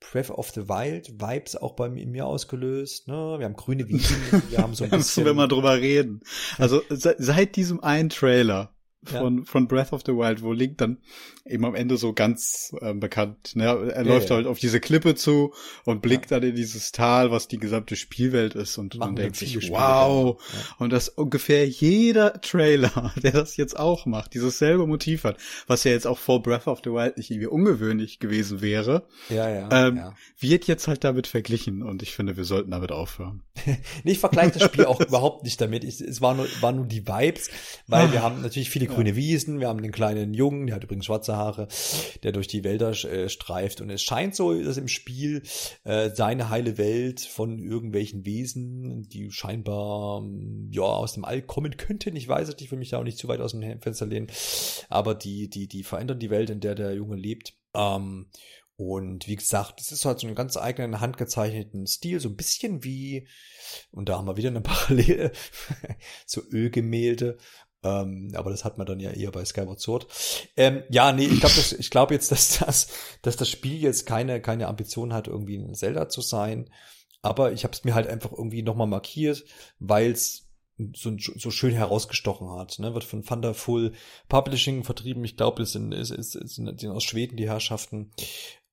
Breath of the Wild Vibes auch bei mir ausgelöst. Ne? Wir haben grüne Wiesen, wir haben so ein bisschen. wenn wir drüber reden. Also seit diesem einen Trailer von, ja. von Breath of the Wild, wo Link dann eben am Ende so ganz äh, bekannt, ne? er ja, läuft ja. halt auf diese Klippe zu und blickt dann in dieses Tal, was die gesamte Spielwelt ist und man denkt sich, wow, und das ungefähr jeder Trailer, der das jetzt auch macht, dieses selbe Motiv hat, was ja jetzt auch vor Breath of the Wild nicht irgendwie ungewöhnlich gewesen wäre, ähm, wird jetzt halt damit verglichen und ich finde, wir sollten damit aufhören. ich vergleiche das Spiel auch überhaupt nicht damit, ich, es war nur, war nur die Vibes, weil ah. wir haben natürlich viele grüne Wiesen, wir haben den kleinen Jungen, der hat übrigens schwarze Haare, der durch die Wälder äh, streift. Und es scheint so, dass im Spiel äh, seine heile Welt von irgendwelchen Wesen, die scheinbar ja aus dem All kommen könnten, ich weiß es nicht, ich will mich da auch nicht zu weit aus dem Fenster lehnen, aber die, die, die verändern die Welt, in der der Junge lebt. Ähm, und wie gesagt, es ist halt so einen ganz eigenen handgezeichneten Stil, so ein bisschen wie, und da haben wir wieder eine Parallele zu Ölgemälde, ähm, aber das hat man dann ja eher bei Skyward Sword. Ähm, ja, nee, ich glaube ich glaube jetzt, dass das, dass das Spiel jetzt keine, keine Ambition hat, irgendwie ein Zelda zu sein. Aber ich habe es mir halt einfach irgendwie nochmal markiert, weil es so, so schön herausgestochen hat. Ne? Wird von Thunderful Publishing vertrieben. Ich glaube, es sind, es, es sind aus Schweden die Herrschaften.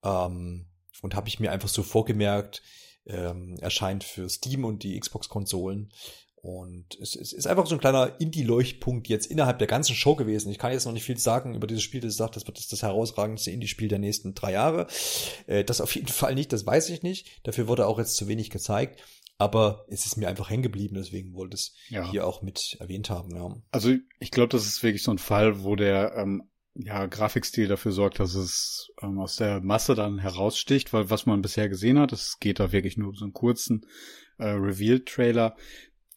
Ähm, und habe ich mir einfach so vorgemerkt, ähm, erscheint für Steam und die Xbox-Konsolen. Und es, es ist einfach so ein kleiner Indie-Leuchtpunkt jetzt innerhalb der ganzen Show gewesen. Ich kann jetzt noch nicht viel sagen über dieses Spiel, das sagt, das wird das, das herausragendste Indie-Spiel der nächsten drei Jahre. Äh, das auf jeden Fall nicht, das weiß ich nicht. Dafür wurde auch jetzt zu wenig gezeigt. Aber es ist mir einfach hängen geblieben, deswegen wollte es ja. hier auch mit erwähnt haben. Ja. Also ich glaube, das ist wirklich so ein Fall, wo der ähm, ja, Grafikstil dafür sorgt, dass es ähm, aus der Masse dann heraussticht, weil was man bisher gesehen hat, es geht da wirklich nur um so einen kurzen äh, Reveal-Trailer,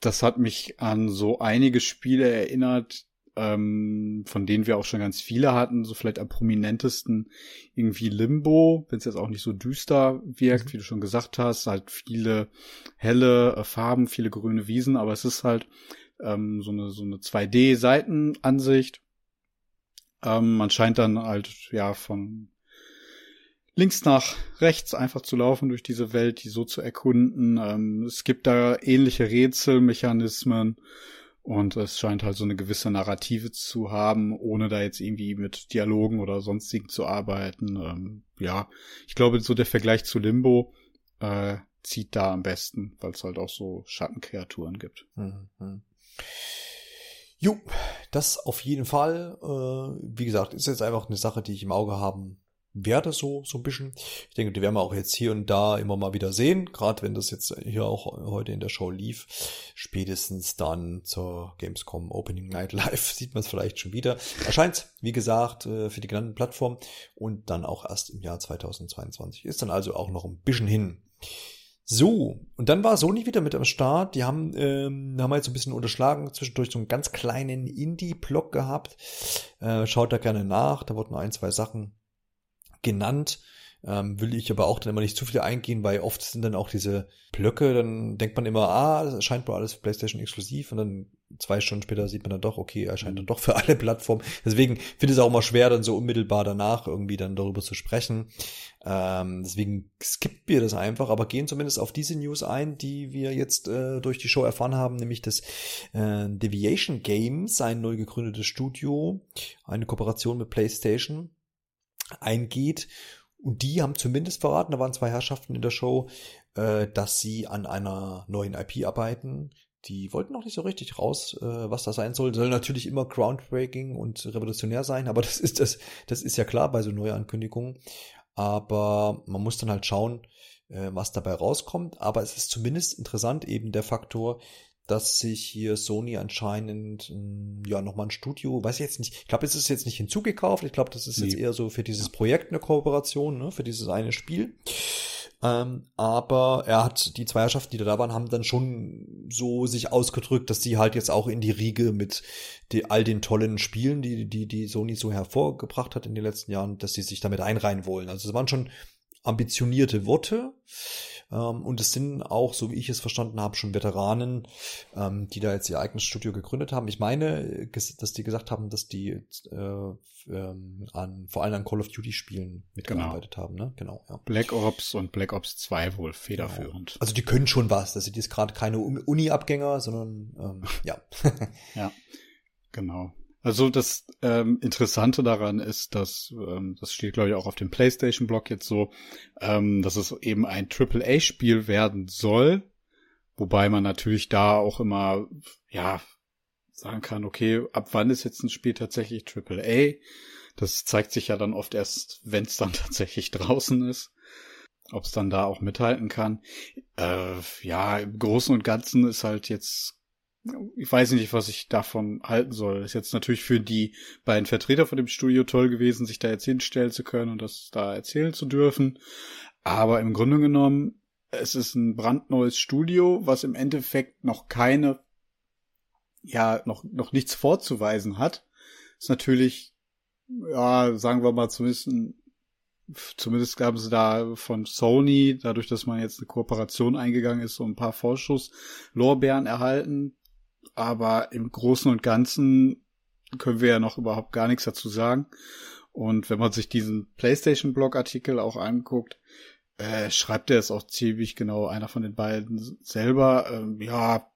das hat mich an so einige Spiele erinnert, ähm, von denen wir auch schon ganz viele hatten, so vielleicht am prominentesten irgendwie Limbo, wenn es jetzt auch nicht so düster wirkt, mhm. wie du schon gesagt hast, halt viele helle äh, Farben, viele grüne Wiesen, aber es ist halt ähm, so eine so eine 2D-Seitenansicht. Ähm, man scheint dann halt ja von links nach rechts einfach zu laufen durch diese Welt, die so zu erkunden. Ähm, es gibt da ähnliche Rätselmechanismen und es scheint halt so eine gewisse Narrative zu haben, ohne da jetzt irgendwie mit Dialogen oder sonstigen zu arbeiten. Ähm, ja, ich glaube, so der Vergleich zu Limbo äh, zieht da am besten, weil es halt auch so Schattenkreaturen gibt. Mhm. Jo, das auf jeden Fall. Äh, wie gesagt, ist jetzt einfach eine Sache, die ich im Auge haben werde, so, so ein bisschen. Ich denke, die werden wir auch jetzt hier und da immer mal wieder sehen, gerade wenn das jetzt hier auch heute in der Show lief. Spätestens dann zur Gamescom Opening Night Live sieht man es vielleicht schon wieder. Erscheint, wie gesagt, äh, für die genannten Plattformen und dann auch erst im Jahr 2022. Ist dann also auch noch ein bisschen hin. So, und dann war Sony wieder mit am Start. Die haben, ähm, haben wir jetzt ein bisschen unterschlagen, zwischendurch so einen ganz kleinen Indie-Blog gehabt. Äh, schaut da gerne nach, da wurden ein, zwei Sachen genannt. Ähm, will ich aber auch dann immer nicht zu viel eingehen, weil oft sind dann auch diese Blöcke, dann denkt man immer, ah, das erscheint wohl alles PlayStation exklusiv und dann zwei Stunden später sieht man dann doch, okay, erscheint dann doch für alle Plattformen. Deswegen finde ich es auch immer schwer, dann so unmittelbar danach irgendwie dann darüber zu sprechen. Ähm, deswegen skippen wir das einfach, aber gehen zumindest auf diese News ein, die wir jetzt äh, durch die Show erfahren haben, nämlich das äh, Deviation Games, ein neu gegründetes Studio, eine Kooperation mit PlayStation eingeht. Und die haben zumindest verraten, da waren zwei Herrschaften in der Show, äh, dass sie an einer neuen IP arbeiten. Die wollten noch nicht so richtig raus, äh, was das sein soll. Soll natürlich immer groundbreaking und revolutionär sein, aber das ist das, das ist ja klar bei so Neuankündigungen. Aber man muss dann halt schauen, äh, was dabei rauskommt. Aber es ist zumindest interessant eben der Faktor, dass sich hier Sony anscheinend hm, ja nochmal ein Studio, weiß ich jetzt nicht, ich glaube, es ist jetzt nicht hinzugekauft, ich glaube, das ist nee. jetzt eher so für dieses Projekt eine Kooperation, ne, für dieses eine Spiel. Ähm, aber er hat, die zwei Herrschaften, die da waren, haben dann schon so sich ausgedrückt, dass sie halt jetzt auch in die Riege mit die, all den tollen Spielen, die, die, die Sony so hervorgebracht hat in den letzten Jahren, dass sie sich damit einreihen wollen. Also es waren schon ambitionierte Worte. Ähm, und es sind auch, so wie ich es verstanden habe, schon Veteranen, ähm, die da jetzt ihr eigenes Studio gegründet haben. Ich meine, dass die gesagt haben, dass die äh, ähm, an, vor allem an Call of Duty Spielen mitgearbeitet genau. haben, ne? Genau, ja. Black Ops und Black Ops 2 wohl federführend. Genau. Also die können schon was. Also die ist gerade keine Uni-Abgänger, sondern ähm, ja. ja, genau. Also das ähm, Interessante daran ist, dass, ähm, das steht glaube ich auch auf dem PlayStation-Blog jetzt so, ähm, dass es eben ein AAA-Spiel werden soll, wobei man natürlich da auch immer, ja, sagen kann, okay, ab wann ist jetzt ein Spiel tatsächlich AAA? Das zeigt sich ja dann oft erst, wenn es dann tatsächlich draußen ist, ob es dann da auch mithalten kann. Äh, ja, im Großen und Ganzen ist halt jetzt ich weiß nicht, was ich davon halten soll. Ist jetzt natürlich für die beiden Vertreter von dem Studio toll gewesen, sich da jetzt hinstellen zu können und das da erzählen zu dürfen. Aber im Grunde genommen, es ist ein brandneues Studio, was im Endeffekt noch keine, ja, noch, noch nichts vorzuweisen hat. Ist natürlich, ja, sagen wir mal zumindest ein zumindest haben sie da von Sony, dadurch, dass man jetzt eine Kooperation eingegangen ist, so ein paar Vorschusslorbeeren erhalten aber im Großen und Ganzen können wir ja noch überhaupt gar nichts dazu sagen. Und wenn man sich diesen PlayStation-Blog-Artikel auch anguckt, äh, schreibt er es auch ziemlich genau, einer von den beiden selber. Ähm, ja,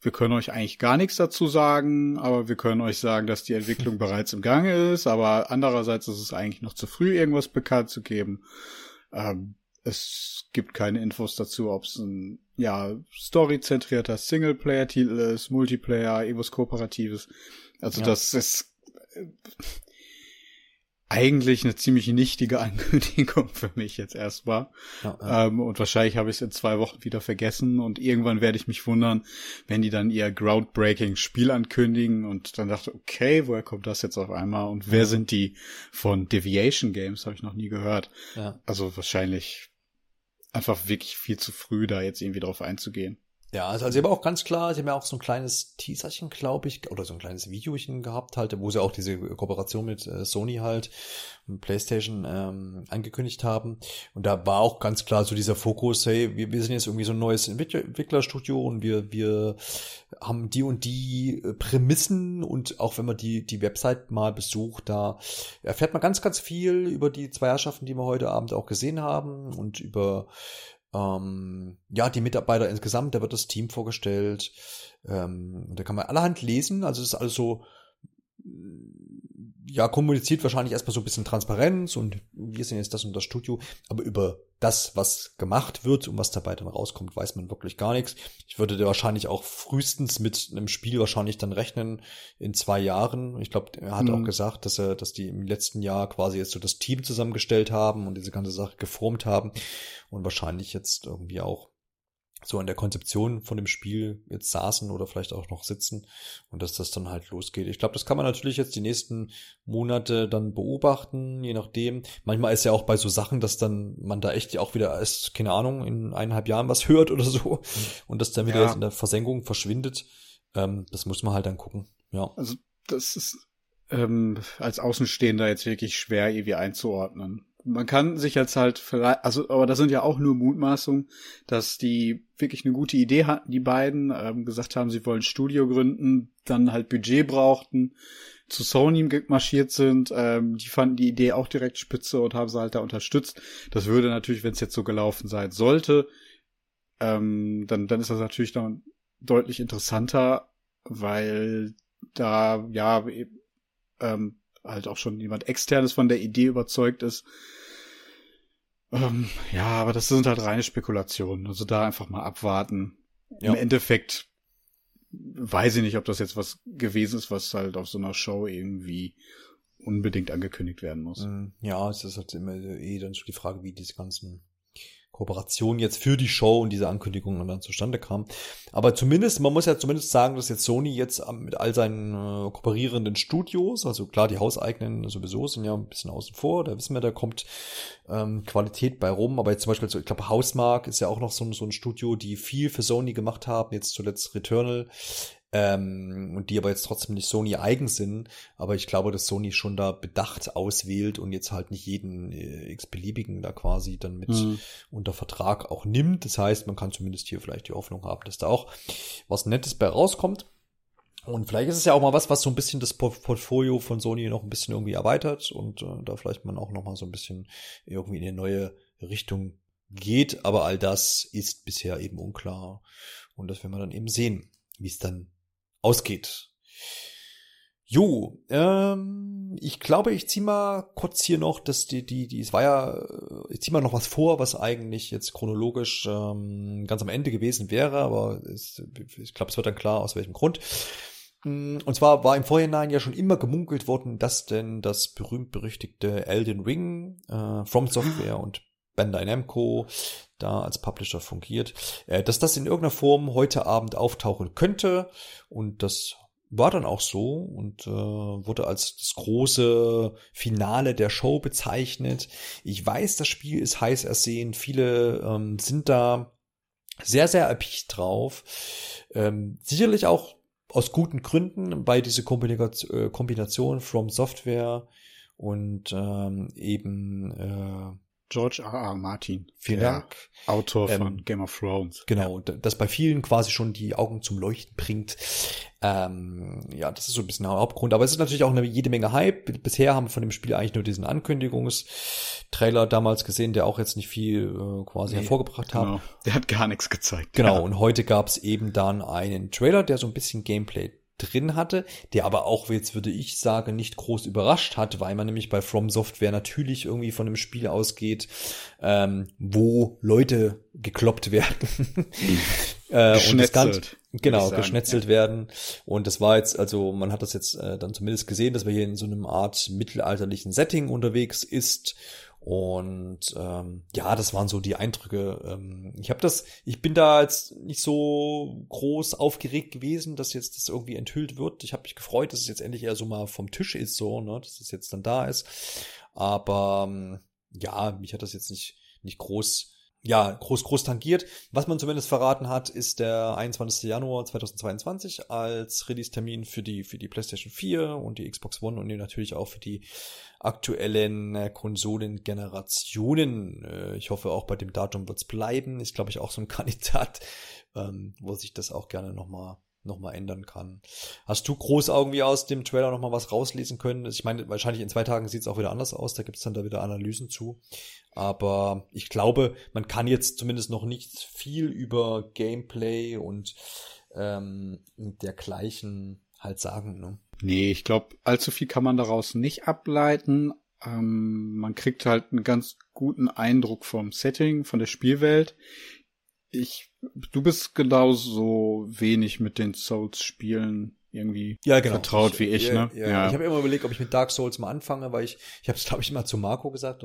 wir können euch eigentlich gar nichts dazu sagen, aber wir können euch sagen, dass die Entwicklung bereits im Gange ist, aber andererseits ist es eigentlich noch zu früh, irgendwas bekannt zu geben. Ähm, es gibt keine Infos dazu, ob es ein ja, storyzentrierter Singleplayer-Titel ist, Multiplayer, irgendwas Kooperatives. Also ja. das ist äh, eigentlich eine ziemlich nichtige Ankündigung für mich jetzt erstmal. Ja, ja. Ähm, und wahrscheinlich habe ich es in zwei Wochen wieder vergessen und irgendwann werde ich mich wundern, wenn die dann ihr groundbreaking Spiel ankündigen und dann dachte, okay, woher kommt das jetzt auf einmal und wer sind die von Deviation Games, habe ich noch nie gehört. Also wahrscheinlich einfach wirklich viel zu früh, da jetzt irgendwie drauf einzugehen. Ja, also, also aber auch ganz klar, sie haben ja auch so ein kleines Teaserchen, glaube ich, oder so ein kleines Videochen gehabt halt, wo sie auch diese Kooperation mit äh, Sony halt und PlayStation ähm, angekündigt haben. Und da war auch ganz klar so dieser Fokus, hey, wir, wir sind jetzt irgendwie so ein neues Entwicklerstudio und wir, wir haben die und die äh, Prämissen und auch wenn man die, die Website mal besucht, da erfährt man ganz, ganz viel über die zwei Herrschaften, die wir heute Abend auch gesehen haben und über ähm, ja, die Mitarbeiter insgesamt, da wird das Team vorgestellt. Ähm, da kann man allerhand lesen. Also es ist alles so ja, kommuniziert wahrscheinlich erstmal so ein bisschen Transparenz und wir sind jetzt das und das Studio, aber über das, was gemacht wird und was dabei dann rauskommt, weiß man wirklich gar nichts. Ich würde da wahrscheinlich auch frühestens mit einem Spiel wahrscheinlich dann rechnen in zwei Jahren. Ich glaube, er hat mhm. auch gesagt, dass er, dass die im letzten Jahr quasi jetzt so das Team zusammengestellt haben und diese ganze Sache geformt haben und wahrscheinlich jetzt irgendwie auch so an der Konzeption von dem Spiel jetzt saßen oder vielleicht auch noch sitzen und dass das dann halt losgeht. Ich glaube, das kann man natürlich jetzt die nächsten Monate dann beobachten, je nachdem. Manchmal ist ja auch bei so Sachen, dass dann man da echt auch wieder erst, keine Ahnung, in eineinhalb Jahren was hört oder so und das dann wieder ja. in der Versenkung verschwindet. Ähm, das muss man halt dann gucken. Ja. Also das ist ähm, als Außenstehender jetzt wirklich schwer irgendwie einzuordnen man kann sich jetzt halt vielleicht, also, aber das sind ja auch nur Mutmaßungen, dass die wirklich eine gute Idee hatten, die beiden, ähm, gesagt haben, sie wollen Studio gründen, dann halt Budget brauchten, zu Sony marschiert sind, ähm, die fanden die Idee auch direkt spitze und haben sie halt da unterstützt. Das würde natürlich, wenn es jetzt so gelaufen sein sollte, ähm, dann, dann ist das natürlich dann deutlich interessanter, weil da, ja, ähm, halt auch schon jemand externes von der Idee überzeugt ist. Ähm, ja, aber das sind halt reine Spekulationen. Also da einfach mal abwarten. Ja. Im Endeffekt weiß ich nicht, ob das jetzt was gewesen ist, was halt auf so einer Show irgendwie unbedingt angekündigt werden muss. Mm, ja, es ist halt immer eh dann schon die Frage, wie diese ganzen Kooperation jetzt für die Show und diese Ankündigungen dann zustande kam. Aber zumindest, man muss ja zumindest sagen, dass jetzt Sony jetzt mit all seinen äh, kooperierenden Studios, also klar, die hauseigenen sowieso sind ja ein bisschen außen vor, da wissen wir, da kommt ähm, Qualität bei rum, aber jetzt zum Beispiel, ich glaube, Hausmark ist ja auch noch so, so ein Studio, die viel für Sony gemacht haben, jetzt zuletzt Returnal, ähm, und die aber jetzt trotzdem nicht Sony eigen sind. Aber ich glaube, dass Sony schon da bedacht auswählt und jetzt halt nicht jeden äh, x-beliebigen da quasi dann mit mhm. unter Vertrag auch nimmt. Das heißt, man kann zumindest hier vielleicht die Hoffnung haben, dass da auch was Nettes bei rauskommt. Und vielleicht ist es ja auch mal was, was so ein bisschen das Portfolio von Sony noch ein bisschen irgendwie erweitert und äh, da vielleicht man auch noch mal so ein bisschen irgendwie in eine neue Richtung geht. Aber all das ist bisher eben unklar und das werden wir dann eben sehen, wie es dann ausgeht. Jo, ähm, ich glaube, ich zieh mal kurz hier noch, dass die, die, die, es war ja, ich zieh mal noch was vor, was eigentlich jetzt chronologisch ähm, ganz am Ende gewesen wäre, aber es, ich glaube, es wird dann klar, aus welchem Grund. Mm, und zwar war im Vorhinein ja schon immer gemunkelt worden, dass denn das berühmt-berüchtigte Elden Ring äh, From Software und Bandai Namco da als Publisher fungiert, äh, dass das in irgendeiner Form heute Abend auftauchen könnte und das war dann auch so und äh, wurde als das große Finale der Show bezeichnet. Ich weiß, das Spiel ist heiß ersehen. Viele ähm, sind da sehr, sehr erpicht drauf. Ähm, sicherlich auch aus guten Gründen bei dieser Kombination, äh, Kombination From Software und ähm, eben äh, George R. R. Martin. Vielen Dank. Autor von ähm, Game of Thrones. Genau, ja. das bei vielen quasi schon die Augen zum Leuchten bringt. Ähm, ja, das ist so ein bisschen der Hauptgrund. Aber es ist natürlich auch eine jede Menge Hype. Bisher haben wir von dem Spiel eigentlich nur diesen Ankündigungstrailer damals gesehen, der auch jetzt nicht viel äh, quasi nee, hervorgebracht genau. hat. Der hat gar nichts gezeigt. Genau, ja. und heute gab es eben dann einen Trailer, der so ein bisschen Gameplay drin hatte, der aber auch jetzt würde ich sagen nicht groß überrascht hat, weil man nämlich bei From Software natürlich irgendwie von einem Spiel ausgeht, ähm, wo Leute gekloppt werden. äh, und das Ganze, genau geschnetzelt ja. werden und das war jetzt also man hat das jetzt äh, dann zumindest gesehen, dass wir hier in so einem Art mittelalterlichen Setting unterwegs ist und ähm, ja, das waren so die Eindrücke. Ähm, ich habe das, ich bin da jetzt nicht so groß aufgeregt gewesen, dass jetzt das irgendwie enthüllt wird. Ich habe mich gefreut, dass es jetzt endlich eher so mal vom Tisch ist, so, ne, dass es jetzt dann da ist. Aber ähm, ja, mich hat das jetzt nicht nicht groß ja, groß, groß tangiert. Was man zumindest verraten hat, ist der 21. Januar 2022 als Release-Termin für die, für die PlayStation 4 und die Xbox One und natürlich auch für die aktuellen äh, Konsolengenerationen. Äh, ich hoffe, auch bei dem Datum wird's bleiben. Ist, glaube ich, auch so ein Kandidat, ähm, wo sich das auch gerne nochmal noch mal ändern kann. Hast du groß irgendwie aus dem Trailer nochmal was rauslesen können? Ich meine, wahrscheinlich in zwei Tagen sieht's auch wieder anders aus, da gibt's dann da wieder Analysen zu. Aber ich glaube, man kann jetzt zumindest noch nicht viel über Gameplay und ähm, dergleichen halt sagen. Ne? Nee, ich glaube, allzu viel kann man daraus nicht ableiten. Ähm, man kriegt halt einen ganz guten Eindruck vom Setting, von der Spielwelt. Ich, du bist genauso wenig mit den Souls-Spielen irgendwie ja, genau. vertraut wie ich, ja, ne? Ja, ja. Ich habe immer überlegt, ob ich mit Dark Souls mal anfange, weil ich, ich habe es glaube ich mal zu Marco gesagt,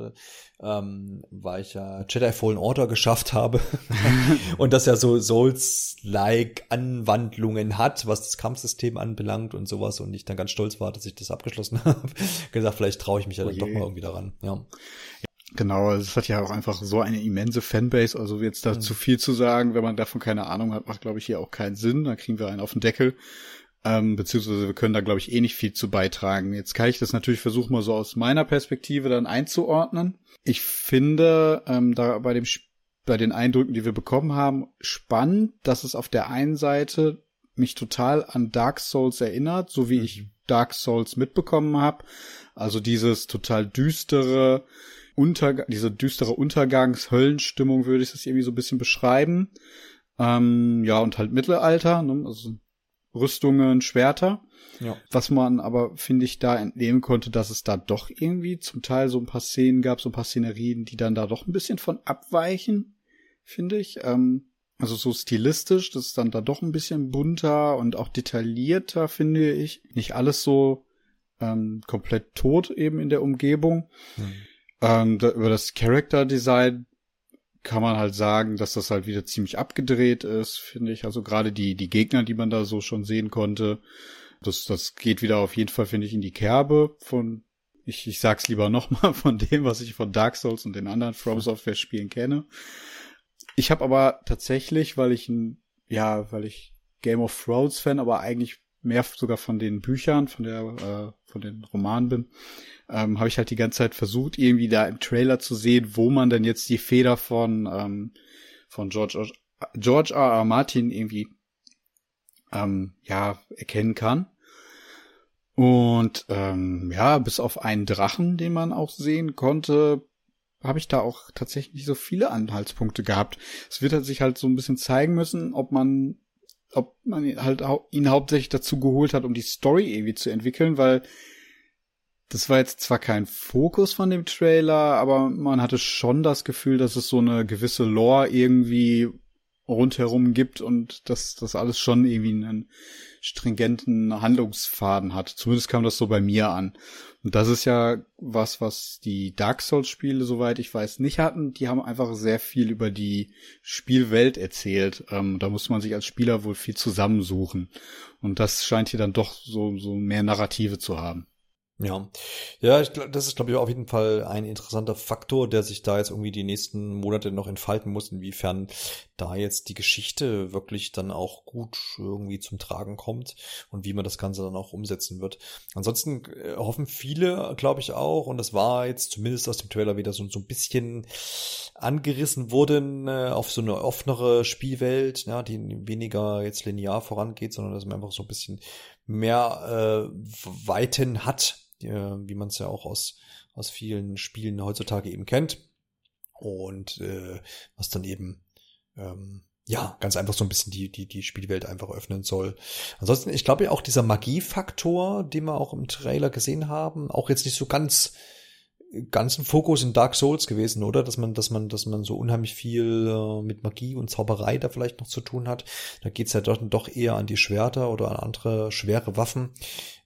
ähm, weil ich ja Jedi Fallen Order geschafft habe und das ja so Souls-like Anwandlungen hat, was das Kampfsystem anbelangt und sowas und ich dann ganz stolz war, dass ich das abgeschlossen habe. gesagt, vielleicht traue ich mich ja dann oh doch mal irgendwie daran. Ja. Genau, es hat ja auch einfach so eine immense Fanbase, also jetzt da mhm. zu viel zu sagen, wenn man davon keine Ahnung hat, macht glaube ich hier auch keinen Sinn, da kriegen wir einen auf den Deckel. Ähm, beziehungsweise wir können da, glaube ich, eh nicht viel zu beitragen. Jetzt kann ich das natürlich versuchen, mal so aus meiner Perspektive dann einzuordnen. Ich finde, ähm, da bei dem bei den Eindrücken, die wir bekommen haben, spannend, dass es auf der einen Seite mich total an Dark Souls erinnert, so wie mhm. ich Dark Souls mitbekommen habe. Also dieses total düstere, Unter diese düstere Untergangs-Höllenstimmung würde ich das irgendwie so ein bisschen beschreiben. Ähm, ja, und halt Mittelalter, ne? also Rüstungen, Schwerter. Ja. Was man aber, finde ich, da entnehmen konnte, dass es da doch irgendwie zum Teil so ein paar Szenen gab, so ein paar Szenerien, die dann da doch ein bisschen von abweichen, finde ich. Ähm, also so stilistisch, das ist dann da doch ein bisschen bunter und auch detaillierter, finde ich. Nicht alles so ähm, komplett tot eben in der Umgebung. Mhm. Ähm, da, über das Character Design kann man halt sagen, dass das halt wieder ziemlich abgedreht ist, finde ich. Also gerade die, die Gegner, die man da so schon sehen konnte, das, das geht wieder auf jeden Fall, finde ich, in die Kerbe von, ich, ich sag's lieber nochmal, von dem, was ich von Dark Souls und den anderen From Software Spielen kenne. Ich habe aber tatsächlich, weil ich ein, ja, weil ich Game of Thrones Fan, aber eigentlich mehr sogar von den Büchern, von der, äh, von den Romanen bin, ähm, habe ich halt die ganze Zeit versucht, irgendwie da im Trailer zu sehen, wo man denn jetzt die Feder von, ähm, von George, George R. R. Martin irgendwie ähm, ja, erkennen kann. Und ähm, ja, bis auf einen Drachen, den man auch sehen konnte, habe ich da auch tatsächlich nicht so viele Anhaltspunkte gehabt. Es wird halt sich halt so ein bisschen zeigen müssen, ob man, ob man halt ihn hauptsächlich dazu geholt hat, um die Story irgendwie zu entwickeln, weil das war jetzt zwar kein Fokus von dem Trailer, aber man hatte schon das Gefühl, dass es so eine gewisse Lore irgendwie rundherum gibt und dass das alles schon irgendwie einen stringenten Handlungsfaden hat. Zumindest kam das so bei mir an. Und das ist ja was, was die Dark Souls Spiele, soweit ich weiß, nicht hatten. Die haben einfach sehr viel über die Spielwelt erzählt. Ähm, da muss man sich als Spieler wohl viel zusammensuchen. Und das scheint hier dann doch so, so mehr Narrative zu haben. Ja, ja, ich das ist glaube ich auf jeden Fall ein interessanter Faktor, der sich da jetzt irgendwie die nächsten Monate noch entfalten muss, inwiefern da jetzt die Geschichte wirklich dann auch gut irgendwie zum Tragen kommt und wie man das Ganze dann auch umsetzen wird. Ansonsten äh, hoffen viele, glaube ich auch, und das war jetzt zumindest aus dem Trailer wieder so, so ein bisschen angerissen worden äh, auf so eine offenere Spielwelt, ja, die weniger jetzt linear vorangeht, sondern dass man einfach so ein bisschen mehr äh, Weiten hat äh, wie man es ja auch aus, aus vielen Spielen heutzutage eben kennt. Und äh, was dann eben ähm, ja, ganz einfach so ein bisschen die, die, die Spielwelt einfach öffnen soll. Ansonsten, ich glaube ja auch dieser Magiefaktor, den wir auch im Trailer gesehen haben, auch jetzt nicht so ganz ganzen Fokus in Dark Souls gewesen, oder? Dass man, dass man, dass man so unheimlich viel äh, mit Magie und Zauberei da vielleicht noch zu tun hat. Da geht's ja doch, doch eher an die Schwerter oder an andere schwere Waffen.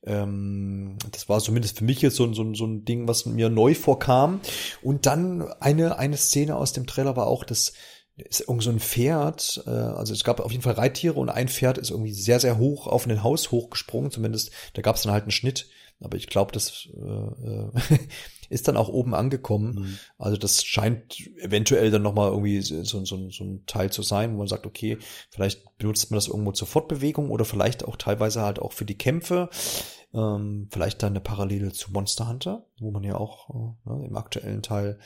Ähm, das war zumindest für mich jetzt so, so, so ein Ding, was mir neu vorkam. Und dann eine, eine Szene aus dem Trailer war auch, dass ist irgend so ein Pferd, äh, also es gab auf jeden Fall Reittiere und ein Pferd ist irgendwie sehr, sehr hoch auf ein Haus hochgesprungen, zumindest, da gab es dann halt einen Schnitt Aber ich glaube, das äh, ist dann auch oben angekommen. Mhm. Also das scheint eventuell dann nochmal irgendwie so, so, so ein Teil zu sein, wo man sagt, okay, vielleicht benutzt man das irgendwo zur Fortbewegung oder vielleicht auch teilweise halt auch für die Kämpfe. Ähm, vielleicht dann eine Parallele zu Monster Hunter, wo man ja auch äh, ne, im aktuellen Teil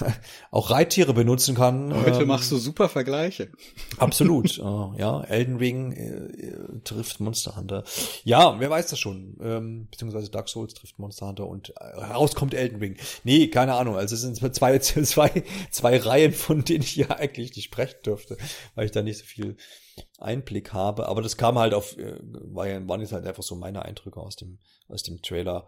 auch Reittiere benutzen kann. Heute ähm, machst du super Vergleiche. Absolut, äh, ja. Elden Ring äh, trifft Monster Hunter. Ja, wer weiß das schon. Ähm, beziehungsweise Dark Souls trifft Monster Hunter und äh, raus kommt Elden Ring. Nee, keine Ahnung. Also es sind zwei, zwei, zwei Reihen, von denen ich ja eigentlich nicht sprechen dürfte, weil ich da nicht so viel Einblick habe. Aber das kam halt auf, äh, war ja, waren jetzt halt einfach so meine Eindrücke aus dem, aus dem Trailer.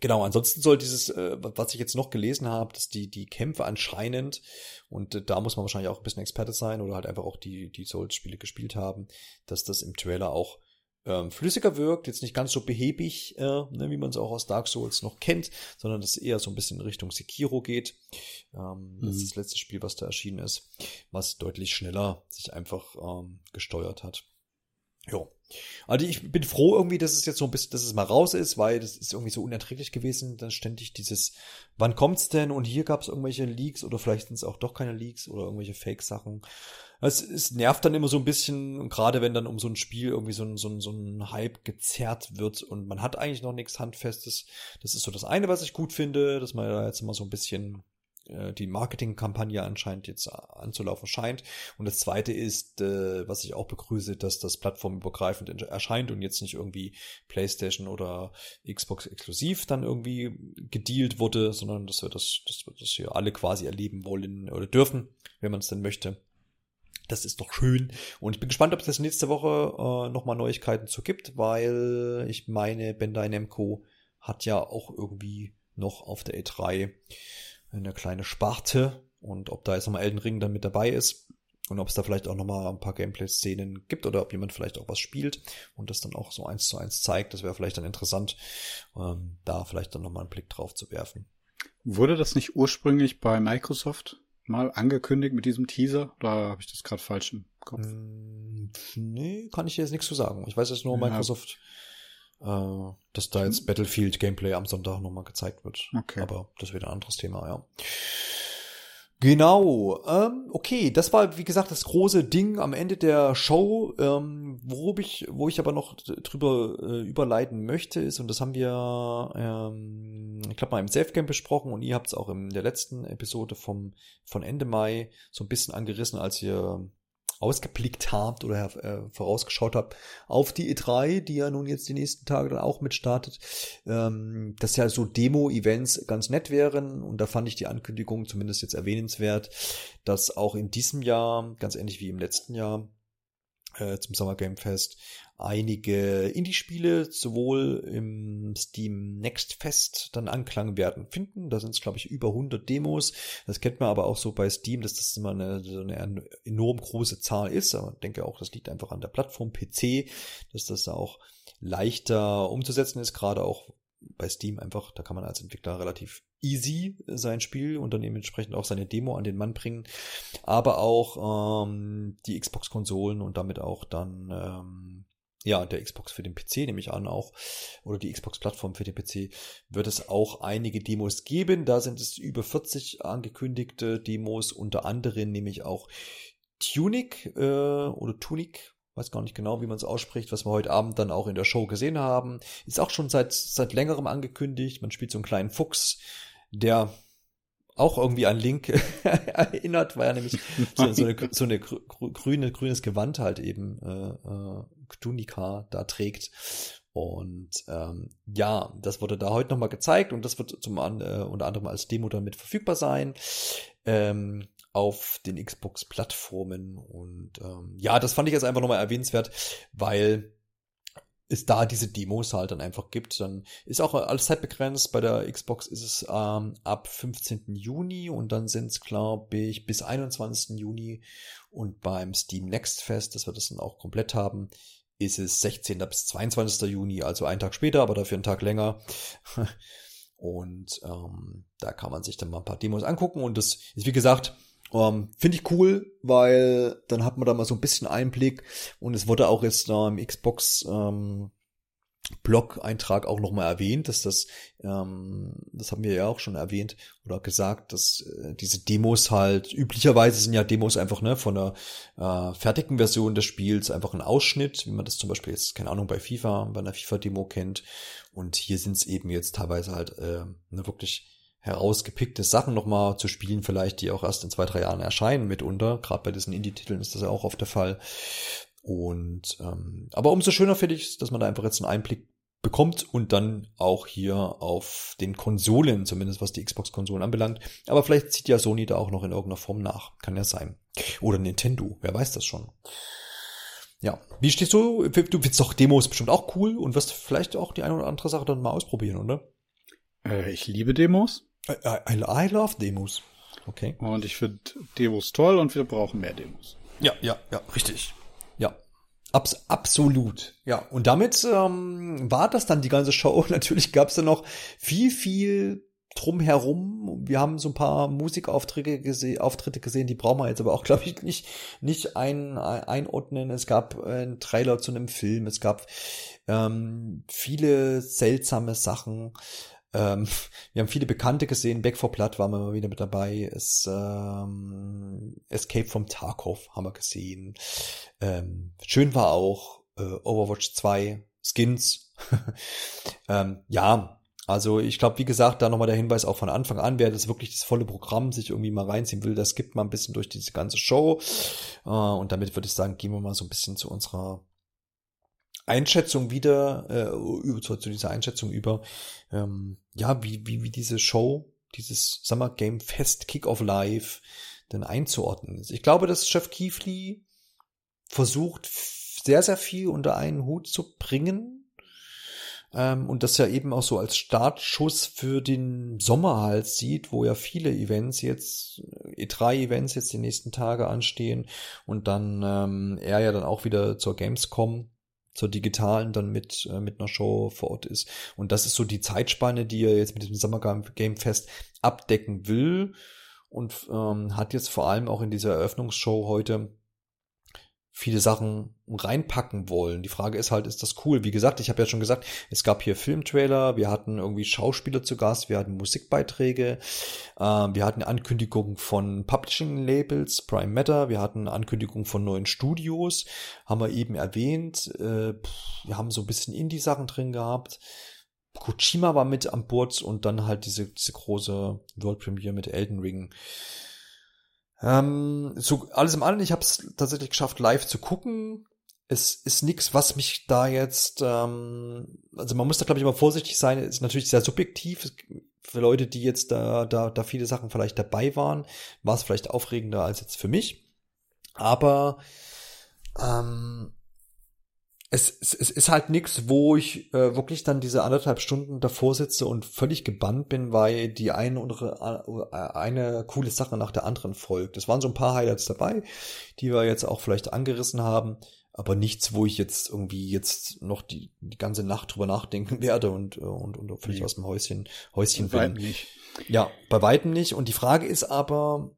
Genau, ansonsten soll dieses, äh, was ich jetzt noch gelesen habe, dass die, die Kämpfe anscheinend, und äh, da muss man wahrscheinlich auch ein bisschen Experte sein oder halt einfach auch die, die Souls-Spiele gespielt haben, dass das im Trailer auch ähm, flüssiger wirkt, jetzt nicht ganz so behäbig, äh, ne, wie man es auch aus Dark Souls noch kennt, sondern dass es eher so ein bisschen in Richtung Sekiro geht. Ähm, mhm. Das ist das letzte Spiel, was da erschienen ist, was deutlich schneller sich einfach ähm, gesteuert hat. Jo. Also ich bin froh irgendwie, dass es jetzt so ein bisschen, dass es mal raus ist, weil das ist irgendwie so unerträglich gewesen, dann ständig dieses, wann kommt's denn und hier gab's irgendwelche Leaks oder vielleicht sind es auch doch keine Leaks oder irgendwelche Fake-Sachen. Es, es nervt dann immer so ein bisschen, gerade wenn dann um so ein Spiel irgendwie so ein, so, ein, so ein Hype gezerrt wird und man hat eigentlich noch nichts Handfestes. Das ist so das eine, was ich gut finde, dass man da jetzt immer so ein bisschen äh, die Marketingkampagne anscheinend jetzt anzulaufen scheint. Und das zweite ist, äh, was ich auch begrüße, dass das plattformübergreifend erscheint und jetzt nicht irgendwie PlayStation oder Xbox exklusiv dann irgendwie gedealt wurde, sondern dass wir das, dass wir das hier alle quasi erleben wollen oder dürfen, wenn man es denn möchte. Das ist doch schön. Und ich bin gespannt, ob es das nächste Woche äh, nochmal Neuigkeiten zu gibt, weil ich meine, Bandai Namco hat ja auch irgendwie noch auf der E3 eine kleine Sparte. Und ob da jetzt nochmal Elden Ring dann mit dabei ist und ob es da vielleicht auch nochmal ein paar Gameplay-Szenen gibt oder ob jemand vielleicht auch was spielt und das dann auch so eins zu eins zeigt, das wäre vielleicht dann interessant, ähm, da vielleicht dann nochmal einen Blick drauf zu werfen. Wurde das nicht ursprünglich bei Microsoft mal angekündigt mit diesem Teaser? Oder habe ich das gerade falsch im Kopf? Mm, nee, kann ich jetzt nichts zu sagen. Ich weiß jetzt nur, ja. Microsoft, äh, dass da jetzt Battlefield Gameplay am Sonntag nochmal gezeigt wird. Okay. Aber das wird ein anderes Thema, ja. Genau, ähm, okay, das war wie gesagt das große Ding am Ende der Show, ähm, worüber ich, wo ich aber noch drüber äh, überleiten möchte, ist, und das haben wir, ähm, ich glaube mal im Safe Game besprochen und ihr habt es auch in der letzten Episode vom von Ende Mai so ein bisschen angerissen, als ihr ausgeblickt habt oder äh, vorausgeschaut habt auf die E3, die ja nun jetzt die nächsten Tage dann auch mit startet, ähm, dass ja so Demo-Events ganz nett wären. Und da fand ich die Ankündigung zumindest jetzt erwähnenswert, dass auch in diesem Jahr, ganz ähnlich wie im letzten Jahr, äh, zum Summer Game Fest einige Indie-Spiele sowohl im Steam Next Fest dann Anklang werden finden. Da sind es, glaube ich, über 100 Demos. Das kennt man aber auch so bei Steam, dass das immer eine, so eine enorm große Zahl ist. Aber ich denke auch, das liegt einfach an der Plattform PC, dass das auch leichter umzusetzen ist, gerade auch bei Steam einfach, da kann man als Entwickler relativ easy sein Spiel und dann dementsprechend auch seine Demo an den Mann bringen, aber auch ähm, die Xbox-Konsolen und damit auch dann ähm, ja, der Xbox für den PC nehme ich an auch, oder die Xbox-Plattform für den PC, wird es auch einige Demos geben. Da sind es über 40 angekündigte Demos, unter anderem nämlich auch Tunic äh, oder Tunic, weiß gar nicht genau, wie man es ausspricht, was wir heute Abend dann auch in der Show gesehen haben. Ist auch schon seit, seit längerem angekündigt. Man spielt so einen kleinen Fuchs, der auch irgendwie an Link erinnert, weil er nämlich so, so, eine, so eine grüne, grünes Gewand halt eben äh, äh, Tunika da trägt. Und ähm, ja, das wurde da heute nochmal gezeigt und das wird zum äh, unter anderem als Demo damit verfügbar sein ähm, auf den Xbox-Plattformen. Und ähm, ja, das fand ich jetzt einfach nochmal erwähnenswert, weil es da diese Demos halt dann einfach gibt. Dann ist auch alles zeitbegrenzt. Bei der Xbox ist es ähm, ab 15. Juni und dann sind es, glaube ich, bis 21. Juni. Und beim Steam Next Fest, dass wir das dann auch komplett haben, ist es 16. bis 22. Juni, also einen Tag später, aber dafür einen Tag länger. Und ähm, da kann man sich dann mal ein paar Demos angucken. Und das ist, wie gesagt, ähm, Finde ich cool, weil dann hat man da mal so ein bisschen Einblick und es wurde auch jetzt da im Xbox ähm, Blog-Eintrag auch nochmal erwähnt, dass das, ähm, das haben wir ja auch schon erwähnt oder gesagt, dass äh, diese Demos halt, üblicherweise sind ja Demos einfach ne, von einer äh, fertigen Version des Spiels einfach ein Ausschnitt, wie man das zum Beispiel jetzt, keine Ahnung, bei FIFA, bei einer FIFA-Demo kennt. Und hier sind es eben jetzt teilweise halt äh, ne, wirklich herausgepickte Sachen nochmal zu spielen, vielleicht, die auch erst in zwei, drei Jahren erscheinen mitunter. Gerade bei diesen Indie-Titeln ist das ja auch oft der Fall. Und ähm, aber umso schöner finde ich, dass man da einfach jetzt einen Einblick bekommt und dann auch hier auf den Konsolen, zumindest was die Xbox-Konsolen anbelangt. Aber vielleicht zieht ja Sony da auch noch in irgendeiner Form nach. Kann ja sein. Oder Nintendo, wer weiß das schon. Ja, wie stehst du? Du findest doch Demos bestimmt auch cool und wirst vielleicht auch die eine oder andere Sache dann mal ausprobieren, oder? Äh, ich liebe Demos. I, I, I love Demos. Okay. Und ich finde Demos toll und wir brauchen mehr Demos. Ja, ja, ja, richtig. Abs absolut. Ja, und damit ähm, war das dann die ganze Show. Natürlich gab es dann noch viel, viel drumherum. Wir haben so ein paar Musikauftritte gesehen, Auftritte gesehen, die brauchen wir jetzt aber auch, glaube ich, nicht, nicht ein, einordnen. Es gab einen Trailer zu einem Film, es gab ähm, viele seltsame Sachen. Ähm, wir haben viele Bekannte gesehen. Back for Blood waren wir mal wieder mit dabei. Es, ähm, Escape from Tarkov haben wir gesehen. Ähm, schön war auch äh, Overwatch 2, Skins. ähm, ja, also ich glaube, wie gesagt, da nochmal der Hinweis auch von Anfang an, wer das wirklich das volle Programm sich irgendwie mal reinziehen will, das gibt mal ein bisschen durch diese ganze Show. Äh, und damit würde ich sagen, gehen wir mal so ein bisschen zu unserer Einschätzung wieder, äh, zu, zu dieser Einschätzung über, ähm, ja, wie, wie, wie diese Show, dieses Summer Game Fest Kick of Life denn einzuordnen ist. Ich glaube, dass Chef Kiefli versucht, sehr, sehr viel unter einen Hut zu bringen. Ähm, und das ja eben auch so als Startschuss für den Sommer halt sieht, wo ja viele Events jetzt, E3-Events jetzt die nächsten Tage anstehen und dann ähm, er ja dann auch wieder zur Gamescom zur digitalen dann mit, äh, mit einer Show vor Ort ist. Und das ist so die Zeitspanne, die er jetzt mit diesem Summer Game Fest abdecken will und ähm, hat jetzt vor allem auch in dieser Eröffnungsshow heute viele Sachen reinpacken wollen. Die Frage ist halt, ist das cool? Wie gesagt, ich habe ja schon gesagt, es gab hier Filmtrailer, wir hatten irgendwie Schauspieler zu Gast, wir hatten Musikbeiträge, äh, wir hatten Ankündigungen von Publishing-Labels, Prime Matter, wir hatten Ankündigungen von neuen Studios, haben wir eben erwähnt. Äh, wir haben so ein bisschen Indie-Sachen drin gehabt. Kojima war mit an Bord und dann halt diese, diese große World Premiere mit Elden Ring. Ähm, so alles im allen, ich habe es tatsächlich geschafft, live zu gucken. Es ist nichts, was mich da jetzt, ähm, also man muss da glaube ich immer vorsichtig sein. Ist natürlich sehr subjektiv für Leute, die jetzt da da da viele Sachen vielleicht dabei waren, war es vielleicht aufregender als jetzt für mich. Aber ähm, es, es, es ist halt nix, wo ich äh, wirklich dann diese anderthalb Stunden davor sitze und völlig gebannt bin, weil die eine oder eine coole Sache nach der anderen folgt. Es waren so ein paar Highlights dabei, die wir jetzt auch vielleicht angerissen haben, aber nichts, wo ich jetzt irgendwie jetzt noch die, die ganze Nacht drüber nachdenken werde und, äh, und, und völlig nee. aus dem Häuschen, Häuschen bin. Nicht. Ja, bei weitem nicht. Und die Frage ist aber,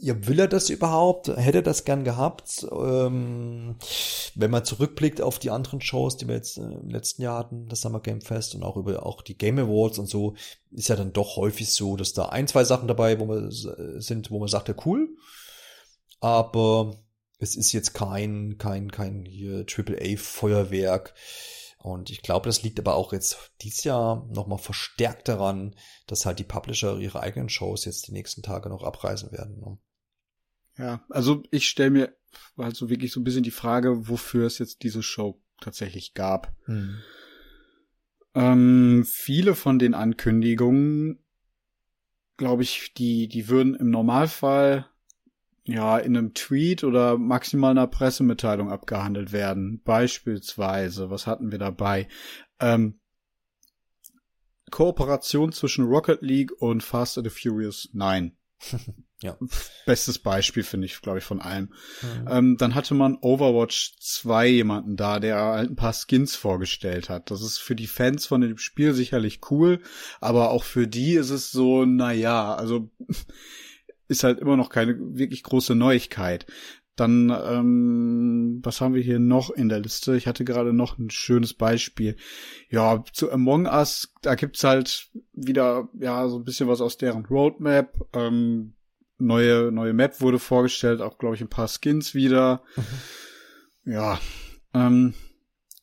ja, will er das überhaupt? Hätte er das gern gehabt? Ähm, wenn man zurückblickt auf die anderen Shows, die wir jetzt äh, im letzten Jahr hatten, das Summer Game Fest und auch über auch die Game Awards und so, ist ja dann doch häufig so, dass da ein, zwei Sachen dabei, wo man sind, wo man sagt, ja cool, aber es ist jetzt kein, kein, kein hier AAA Feuerwerk. Und ich glaube, das liegt aber auch jetzt dieses Jahr nochmal verstärkt daran, dass halt die Publisher ihre eigenen Shows jetzt die nächsten Tage noch abreisen werden. Ne? Ja, also ich stelle mir halt so wirklich so ein bisschen die Frage, wofür es jetzt diese Show tatsächlich gab. Hm. Ähm, viele von den Ankündigungen, glaube ich, die, die würden im Normalfall ja, in einem Tweet oder maximal einer Pressemitteilung abgehandelt werden. Beispielsweise, was hatten wir dabei? Ähm, Kooperation zwischen Rocket League und Fast and the Furious 9. ja. Bestes Beispiel, finde ich, glaube ich, von allem. Mhm. Ähm, dann hatte man Overwatch 2 jemanden da, der halt ein paar Skins vorgestellt hat. Das ist für die Fans von dem Spiel sicherlich cool, aber auch für die ist es so, na ja, also ist halt immer noch keine wirklich große Neuigkeit. Dann, ähm, was haben wir hier noch in der Liste? Ich hatte gerade noch ein schönes Beispiel. Ja, zu Among Us, da gibt's halt wieder, ja, so ein bisschen was aus deren Roadmap. Ähm, neue, neue Map wurde vorgestellt, auch, glaube ich, ein paar Skins wieder. Mhm. Ja, ähm,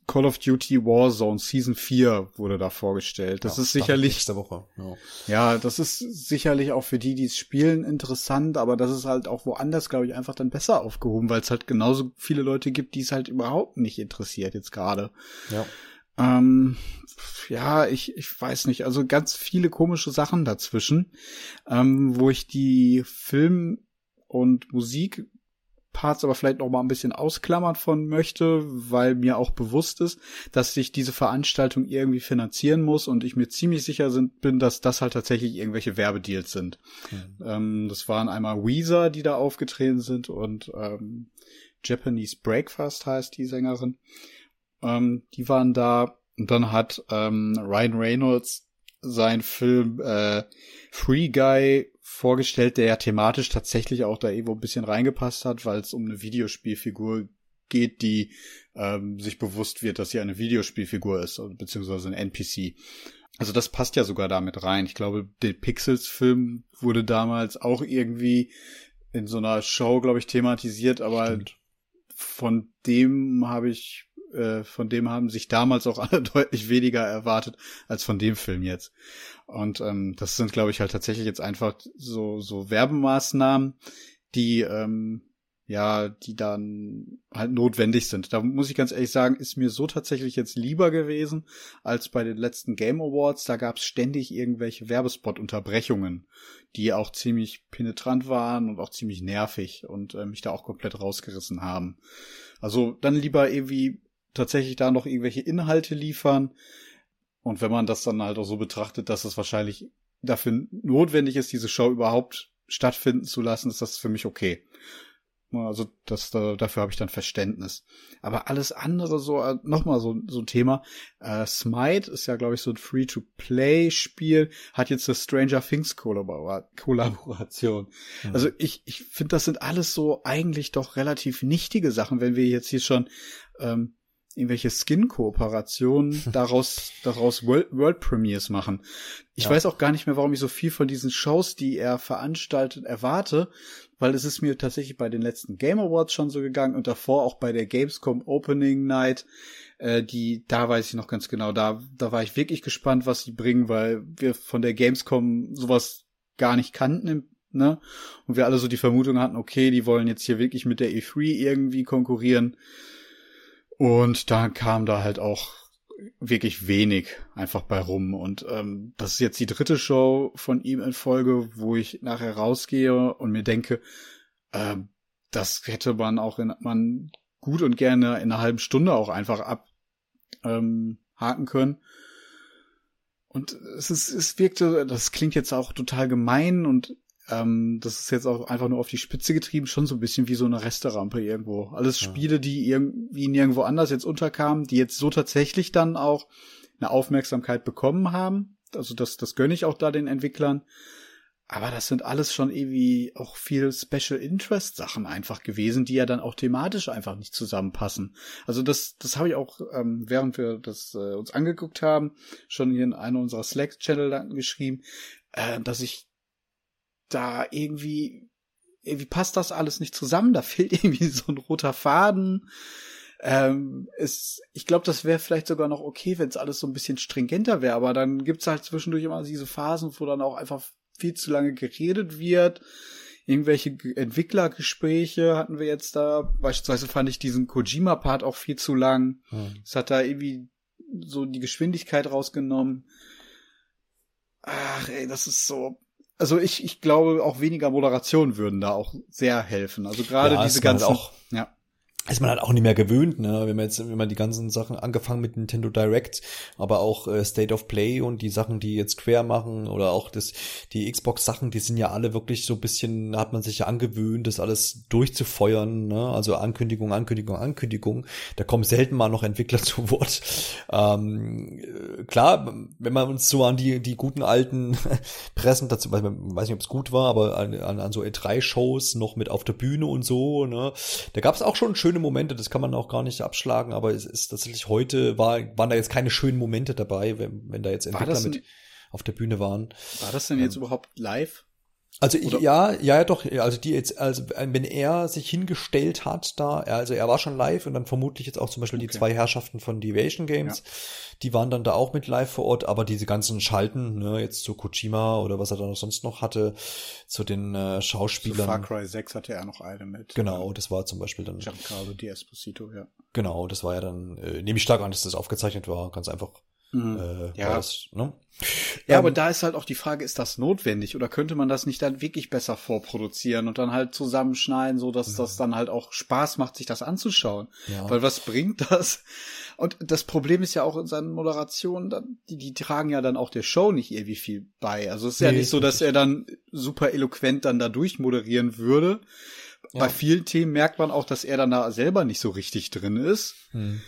Call of Duty Warzone Season 4 wurde da vorgestellt. Das ja, ist sicherlich nächste Woche. Ja. ja. das ist sicherlich auch für die, die es spielen, interessant, aber das ist halt auch woanders, glaube ich, einfach dann besser aufgehoben, weil es halt genauso viele Leute gibt, die es halt überhaupt nicht interessiert jetzt gerade. Ja. Ähm, ja, ich, ich weiß nicht, also ganz viele komische Sachen dazwischen, ähm, wo ich die Film- und Musik Parts aber vielleicht noch mal ein bisschen ausklammern von möchte, weil mir auch bewusst ist, dass sich diese Veranstaltung irgendwie finanzieren muss und ich mir ziemlich sicher sind, bin, dass das halt tatsächlich irgendwelche Werbedeals sind. Mhm. Ähm, das waren einmal Weezer, die da aufgetreten sind und ähm, Japanese Breakfast heißt die Sängerin. Ähm, die waren da und dann hat ähm, Ryan Reynolds sein Film äh, Free Guy vorgestellt, der ja thematisch tatsächlich auch da irgendwo ein bisschen reingepasst hat, weil es um eine Videospielfigur geht, die ähm, sich bewusst wird, dass sie eine Videospielfigur ist, beziehungsweise ein NPC. Also das passt ja sogar damit rein. Ich glaube, der Pixels-Film wurde damals auch irgendwie in so einer Show, glaube ich, thematisiert, aber Stimmt. von dem habe ich äh, von dem haben sich damals auch alle deutlich weniger erwartet als von dem Film jetzt. Und ähm, das sind, glaube ich, halt tatsächlich jetzt einfach so, so Werbemaßnahmen, die ähm, ja, die dann halt notwendig sind. Da muss ich ganz ehrlich sagen, ist mir so tatsächlich jetzt lieber gewesen als bei den letzten Game Awards. Da gab es ständig irgendwelche Werbespot-Unterbrechungen, die auch ziemlich penetrant waren und auch ziemlich nervig und äh, mich da auch komplett rausgerissen haben. Also dann lieber irgendwie tatsächlich da noch irgendwelche Inhalte liefern. Und wenn man das dann halt auch so betrachtet, dass es wahrscheinlich dafür notwendig ist, diese Show überhaupt stattfinden zu lassen, ist das für mich okay. Also das, dafür habe ich dann Verständnis. Aber alles andere so, äh, nochmal so, so ein Thema. Äh, Smite ist ja, glaube ich, so ein Free-to-Play-Spiel, hat jetzt eine Stranger Things Kollaboration. Mhm. Also ich, ich finde, das sind alles so eigentlich doch relativ nichtige Sachen, wenn wir jetzt hier schon ähm, irgendwelche Skin-Kooperationen daraus, daraus World, World Premiers machen. Ich ja. weiß auch gar nicht mehr, warum ich so viel von diesen Shows, die er veranstaltet, erwarte, weil es ist mir tatsächlich bei den letzten Game Awards schon so gegangen und davor auch bei der Gamescom Opening Night, äh, die, da weiß ich noch ganz genau, da, da war ich wirklich gespannt, was sie bringen, weil wir von der Gamescom sowas gar nicht kannten ne? Und wir alle so die Vermutung hatten, okay, die wollen jetzt hier wirklich mit der E3 irgendwie konkurrieren. Und dann kam da halt auch wirklich wenig einfach bei rum. Und ähm, das ist jetzt die dritte Show von ihm in Folge, wo ich nachher rausgehe und mir denke, äh, das hätte man auch in man gut und gerne in einer halben Stunde auch einfach abhaken ähm, können. Und es ist, es wirkte, das klingt jetzt auch total gemein und ähm, das ist jetzt auch einfach nur auf die Spitze getrieben, schon so ein bisschen wie so eine Resterampe irgendwo. Alles Spiele, die irgendwie nirgendwo anders jetzt unterkamen, die jetzt so tatsächlich dann auch eine Aufmerksamkeit bekommen haben. Also das, das gönne ich auch da den Entwicklern. Aber das sind alles schon irgendwie auch viel Special Interest Sachen einfach gewesen, die ja dann auch thematisch einfach nicht zusammenpassen. Also das, das habe ich auch, ähm, während wir das äh, uns angeguckt haben, schon hier in einer unserer Slack-Channel geschrieben, äh, dass ich da irgendwie, irgendwie passt das alles nicht zusammen. Da fehlt irgendwie so ein roter Faden. Ähm, es, ich glaube, das wäre vielleicht sogar noch okay, wenn es alles so ein bisschen stringenter wäre, aber dann gibt's halt zwischendurch immer diese Phasen, wo dann auch einfach viel zu lange geredet wird. Irgendwelche Entwicklergespräche hatten wir jetzt da. Beispielsweise fand ich diesen Kojima-Part auch viel zu lang. Hm. Es hat da irgendwie so die Geschwindigkeit rausgenommen. Ach, ey, das ist so also ich, ich glaube, auch weniger Moderation würden da auch sehr helfen. Also gerade ja, diese ganzen. Auch, ja. Ist man halt auch nicht mehr gewöhnt, ne? Wenn man jetzt, wenn man die ganzen Sachen angefangen mit Nintendo Direct, aber auch äh, State of Play und die Sachen, die jetzt quer machen oder auch das, die Xbox-Sachen, die sind ja alle wirklich so bisschen, hat man sich ja angewöhnt, das alles durchzufeuern, ne? Also Ankündigung, Ankündigung, Ankündigung. Da kommen selten mal noch Entwickler zu Wort. Ähm, äh, klar, wenn man uns so an die, die guten alten Pressen dazu, weiß, weiß nicht, ob es gut war, aber an, an, an so E3-Shows noch mit auf der Bühne und so, ne? Da gab es auch schon schöne schöne Momente, das kann man auch gar nicht abschlagen, aber es ist tatsächlich heute, war, waren da jetzt keine schönen Momente dabei, wenn, wenn da jetzt Entwickler mit auf der Bühne waren. War das denn jetzt ähm, überhaupt live? Also ich, ja, ja, doch. Also die jetzt, also wenn er sich hingestellt hat, da, also er war schon live und dann vermutlich jetzt auch zum Beispiel okay. die zwei Herrschaften von Deviation Games, ja. die waren dann da auch mit live vor Ort, aber diese ganzen Schalten, ne, jetzt zu Kojima oder was er da sonst noch hatte, zu den äh, Schauspielern. Zu Far Cry 6 hatte er noch eine mit. Genau, das war zum Beispiel dann. Giancarlo Di Esposito, ja. Genau, das war ja dann, äh, nehme ich stark an, dass das aufgezeichnet war, ganz einfach Mhm. Äh, ja. Das, ne? ja, ähm, aber da ist halt auch die Frage, ist das notwendig oder könnte man das nicht dann wirklich besser vorproduzieren und dann halt zusammenschneiden, so dass mhm. das dann halt auch Spaß macht, sich das anzuschauen? Ja. Weil was bringt das? Und das Problem ist ja auch in seinen Moderationen, die, die tragen ja dann auch der Show nicht irgendwie viel bei. Also es ist nee, ja nicht so, dass er dann super eloquent dann da durchmoderieren würde. Ja. Bei vielen Themen merkt man auch, dass er dann da selber nicht so richtig drin ist. Mhm.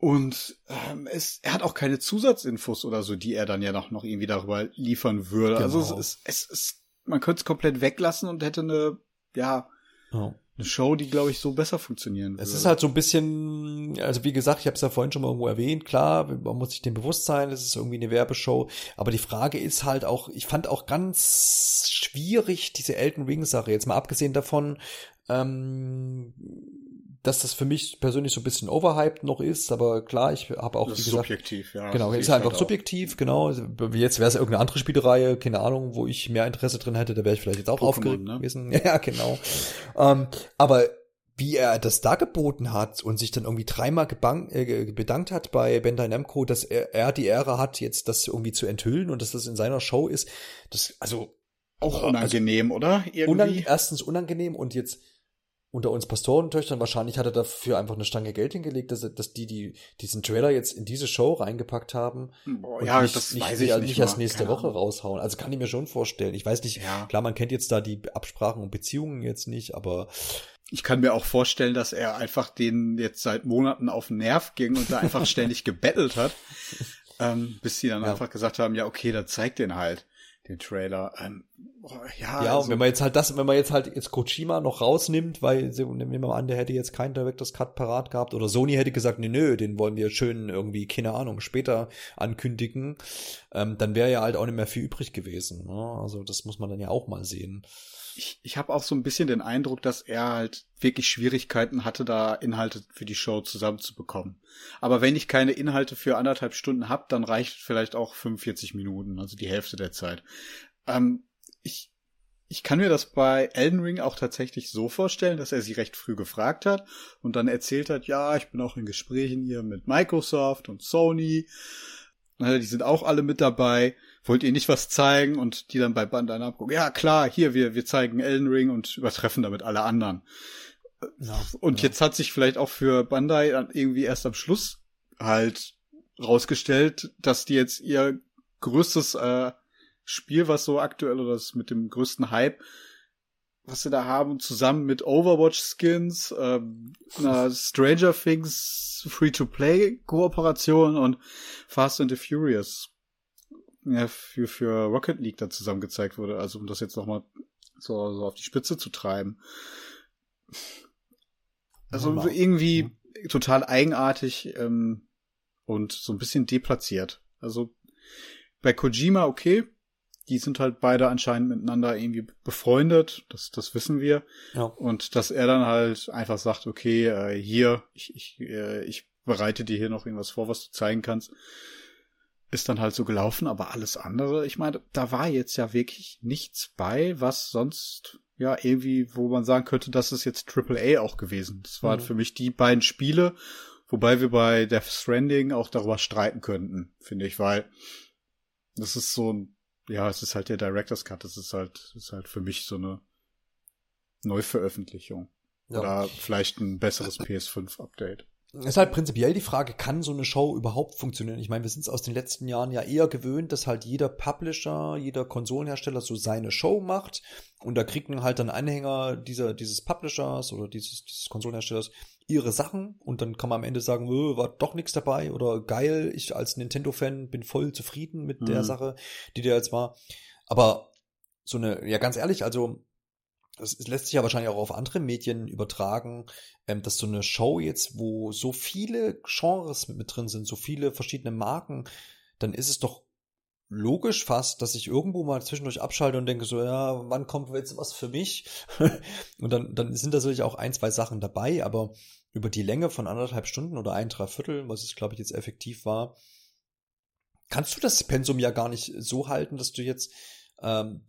Und ähm, es, er hat auch keine Zusatzinfos oder so, die er dann ja noch, noch irgendwie darüber liefern würde. Genau. Also es, es, es, es, man könnte es komplett weglassen und hätte eine, ja, oh. eine Show, die, glaube ich, so besser funktionieren würde. Es ist halt so ein bisschen, also wie gesagt, ich habe es ja vorhin schon mal irgendwo erwähnt, klar, man muss sich dem bewusst sein, es ist irgendwie eine Werbeshow, aber die Frage ist halt auch, ich fand auch ganz schwierig diese Elton Ring Sache, jetzt mal abgesehen davon, ähm, dass das für mich persönlich so ein bisschen overhyped noch ist, aber klar, ich habe auch, das wie gesagt, subjektiv, ja. Genau, ist halt einfach subjektiv, genau. Jetzt wäre es irgendeine andere Spielereihe, keine Ahnung, wo ich mehr Interesse drin hätte, da wäre ich vielleicht jetzt auch aufgeregt ne? gewesen. Ja, genau. ähm, aber wie er das da geboten hat und sich dann irgendwie dreimal äh, bedankt hat bei Bandai Namco, dass er, er die Ehre hat, jetzt das irgendwie zu enthüllen und dass das in seiner Show ist, das, also auch also unangenehm, also, oder? Irgendwie? Unang erstens unangenehm und jetzt unter uns Pastorentöchtern, wahrscheinlich hat er dafür einfach eine Stange Geld hingelegt, dass, dass die, die diesen Trailer jetzt in diese Show reingepackt haben. Boah, ja, nicht, das nicht, weiß ich nicht. Nicht erst nächste Woche raushauen. Also kann ich mir schon vorstellen. Ich weiß nicht, ja. klar, man kennt jetzt da die Absprachen und Beziehungen jetzt nicht, aber ich kann mir auch vorstellen, dass er einfach den jetzt seit Monaten auf den Nerv ging und da einfach ständig gebettelt hat, ähm, bis sie dann ja. einfach gesagt haben, ja, okay, dann zeigt den halt den Trailer. Ähm, boah, ja, ja also, und wenn man jetzt halt das, wenn man jetzt halt jetzt Kojima noch rausnimmt, weil nehmen wir mal an, der hätte jetzt keinen Director's Cut parat gehabt oder Sony hätte gesagt, nee, nö, den wollen wir schön irgendwie, keine Ahnung, später ankündigen, ähm, dann wäre ja halt auch nicht mehr viel übrig gewesen. Ne? Also das muss man dann ja auch mal sehen ich, ich habe auch so ein bisschen den Eindruck, dass er halt wirklich Schwierigkeiten hatte, da Inhalte für die Show zusammenzubekommen. Aber wenn ich keine Inhalte für anderthalb Stunden habe, dann reicht vielleicht auch 45 Minuten, also die Hälfte der Zeit. Ähm, ich, ich kann mir das bei Elden Ring auch tatsächlich so vorstellen, dass er sie recht früh gefragt hat und dann erzählt hat, ja, ich bin auch in Gesprächen hier mit Microsoft und Sony. Die sind auch alle mit dabei wollt ihr nicht was zeigen? Und die dann bei Bandai Namco, ja klar, hier, wir, wir zeigen Elden Ring und übertreffen damit alle anderen. Ja, und ja. jetzt hat sich vielleicht auch für Bandai irgendwie erst am Schluss halt rausgestellt, dass die jetzt ihr größtes äh, Spiel, was so aktuell oder das mit dem größten Hype, was sie da haben, zusammen mit Overwatch Skins, ähm, einer Stranger Things Free-to-Play Kooperation und Fast and the Furious für, für Rocket League da zusammen gezeigt wurde. Also um das jetzt nochmal so, so auf die Spitze zu treiben. Also ja, irgendwie ja. total eigenartig ähm, und so ein bisschen deplatziert. Also bei Kojima okay, die sind halt beide anscheinend miteinander irgendwie befreundet, das, das wissen wir. Ja. Und dass er dann halt einfach sagt, okay, äh, hier, ich, ich, äh, ich bereite dir hier noch irgendwas vor, was du zeigen kannst ist dann halt so gelaufen, aber alles andere, ich meine, da war jetzt ja wirklich nichts bei, was sonst ja irgendwie, wo man sagen könnte, das ist jetzt Triple A auch gewesen. Das waren mhm. für mich die beiden Spiele, wobei wir bei Death Stranding auch darüber streiten könnten, finde ich, weil das ist so ein, ja, es ist halt der Director's Cut, das ist halt, das ist halt für mich so eine Neuveröffentlichung. Ja. Oder vielleicht ein besseres PS5-Update ist halt prinzipiell die Frage, kann so eine Show überhaupt funktionieren? Ich meine, wir sind es aus den letzten Jahren ja eher gewöhnt, dass halt jeder Publisher, jeder Konsolenhersteller so seine Show macht und da kriegen halt dann Anhänger dieser, dieses Publishers oder dieses, dieses Konsolenherstellers ihre Sachen und dann kann man am Ende sagen, war doch nichts dabei oder geil, ich als Nintendo-Fan bin voll zufrieden mit mhm. der Sache, die da jetzt war. Aber so eine, ja ganz ehrlich, also das lässt sich ja wahrscheinlich auch auf andere Medien übertragen, ähm, dass so eine Show jetzt, wo so viele Genres mit drin sind, so viele verschiedene Marken, dann ist es doch logisch fast, dass ich irgendwo mal zwischendurch abschalte und denke so, ja, wann kommt jetzt was für mich? und dann, dann sind da natürlich auch ein, zwei Sachen dabei, aber über die Länge von anderthalb Stunden oder ein, drei Viertel, was es, glaube ich, jetzt effektiv war, kannst du das Pensum ja gar nicht so halten, dass du jetzt ähm,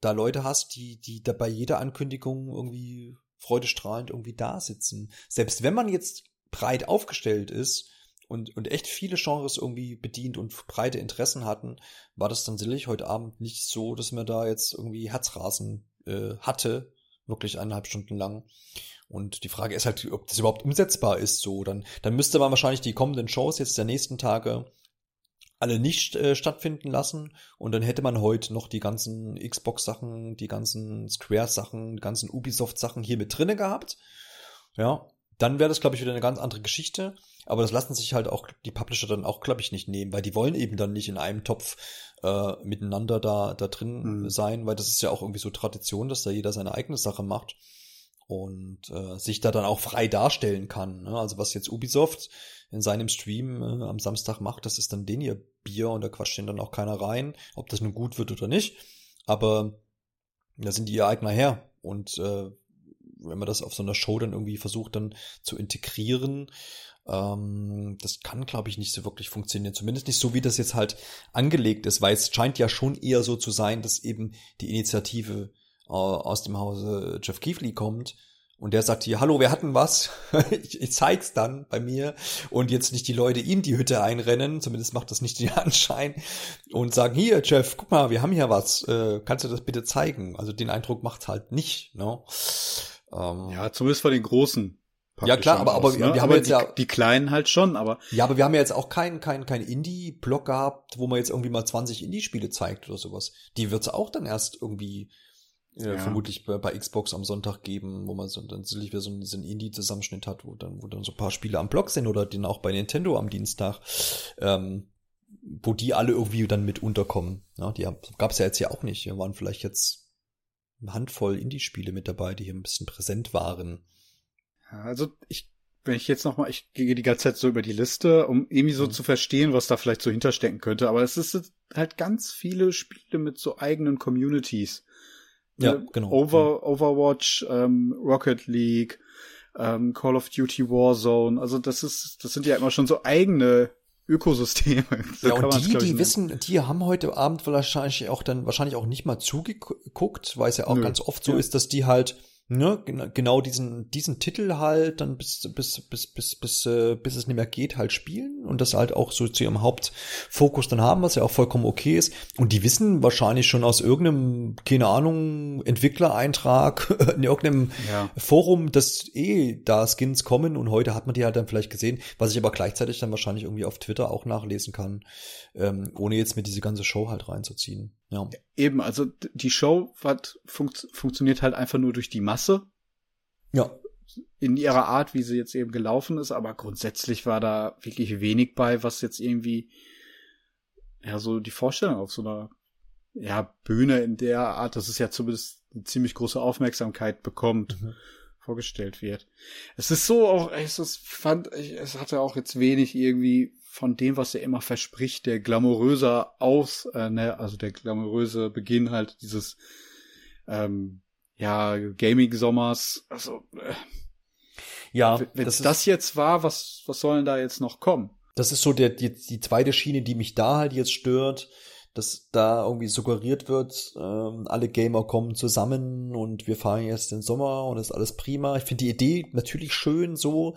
da Leute hast, die, die da bei jeder Ankündigung irgendwie freudestrahlend irgendwie da sitzen. Selbst wenn man jetzt breit aufgestellt ist und, und echt viele Genres irgendwie bedient und breite Interessen hatten, war das dann sicherlich heute Abend nicht so, dass man da jetzt irgendwie Herzrasen äh, hatte, wirklich eineinhalb Stunden lang. Und die Frage ist halt, ob das überhaupt umsetzbar ist so. Dann, dann müsste man wahrscheinlich die kommenden Shows jetzt der nächsten Tage alle nicht äh, stattfinden lassen und dann hätte man heute noch die ganzen Xbox-Sachen, die ganzen Square-Sachen, die ganzen Ubisoft-Sachen hier mit drinne gehabt. Ja, dann wäre das, glaube ich, wieder eine ganz andere Geschichte. Aber das lassen sich halt auch die Publisher dann auch, glaube ich, nicht nehmen, weil die wollen eben dann nicht in einem Topf äh, miteinander da, da drin mhm. sein, weil das ist ja auch irgendwie so Tradition, dass da jeder seine eigene Sache macht und äh, sich da dann auch frei darstellen kann. Ne? Also was jetzt Ubisoft in seinem Stream äh, am Samstag macht, das ist dann den ihr Bier und da quatscht den dann auch keiner rein, ob das nun gut wird oder nicht. Aber da sind die ihr eigener Herr. Und äh, wenn man das auf so einer Show dann irgendwie versucht dann zu integrieren, ähm, das kann, glaube ich, nicht so wirklich funktionieren. Zumindest nicht so, wie das jetzt halt angelegt ist, weil es scheint ja schon eher so zu sein, dass eben die Initiative äh, aus dem Hause Jeff Keefley kommt und der sagt hier, hallo, wir hatten was. ich, ich zeig's dann bei mir. Und jetzt nicht die Leute ihm die Hütte einrennen, zumindest macht das nicht den Anschein, und sagen, hier, Jeff, guck mal, wir haben hier was. Äh, kannst du das bitte zeigen? Also den Eindruck macht's halt nicht. Ne? Ähm, ja, zumindest bei den großen. Ja klar, aber, aber aus, ne? wir haben aber jetzt die, ja die kleinen halt schon, aber ja, aber wir haben ja jetzt auch keinen kein, kein Indie-Blog gehabt, wo man jetzt irgendwie mal 20 Indie-Spiele zeigt oder sowas. Die wird's auch dann erst irgendwie ja, ja. vermutlich bei, bei, Xbox am Sonntag geben, wo man so dann sicherlich wieder so einen, so einen Indie-Zusammenschnitt hat, wo dann, wo dann so ein paar Spiele am Block sind oder den auch bei Nintendo am Dienstag, ähm, wo die alle irgendwie dann mit unterkommen. Ja, die gab es ja jetzt ja auch nicht. Hier waren vielleicht jetzt eine Handvoll Indie-Spiele mit dabei, die hier ein bisschen präsent waren. Also ich wenn ich jetzt noch mal, ich gehe die ganze Zeit so über die Liste, um irgendwie so mhm. zu verstehen, was da vielleicht so hinterstecken könnte. Aber es ist halt ganz viele Spiele mit so eigenen Communities. Ja, äh, genau. Over, Overwatch, ähm, Rocket League, ähm, Call of Duty Warzone. Also das ist, das sind ja immer schon so eigene Ökosysteme. So ja, und die, die wissen, die haben heute Abend wahrscheinlich auch dann wahrscheinlich auch nicht mal zugeguckt, weil es ja auch Nö. ganz oft so ja. ist, dass die halt ne, genau diesen diesen Titel halt dann bis bis bis bis bis äh, bis es nicht mehr geht halt spielen und das halt auch so zu ihrem Hauptfokus dann haben, was ja auch vollkommen okay ist und die wissen wahrscheinlich schon aus irgendeinem keine Ahnung Entwicklereintrag in irgendeinem ja. Forum, dass eh da Skins kommen und heute hat man die halt dann vielleicht gesehen, was ich aber gleichzeitig dann wahrscheinlich irgendwie auf Twitter auch nachlesen kann, ähm, ohne jetzt mit diese ganze Show halt reinzuziehen. Ja. Eben, also die Show hat, funkt, funktioniert halt einfach nur durch die Masse. Ja. In ihrer Art, wie sie jetzt eben gelaufen ist, aber grundsätzlich war da wirklich wenig bei, was jetzt irgendwie, ja, so die Vorstellung auf so einer, ja, Bühne in der Art, dass es ja zumindest eine ziemlich große Aufmerksamkeit bekommt, mhm. Vorgestellt wird. Es ist so auch, es ist, fand es hatte auch jetzt wenig irgendwie von dem, was er immer verspricht, der glamouröser aus, äh, ne, also der glamouröse Beginn halt dieses ähm, ja Gaming-Sommers. Also äh, ja, wenn das, das jetzt war, was was sollen da jetzt noch kommen? Das ist so der die, die zweite Schiene, die mich da halt jetzt stört dass da irgendwie suggeriert wird, ähm, alle Gamer kommen zusammen und wir fahren jetzt den Sommer und ist alles prima. Ich finde die Idee natürlich schön so,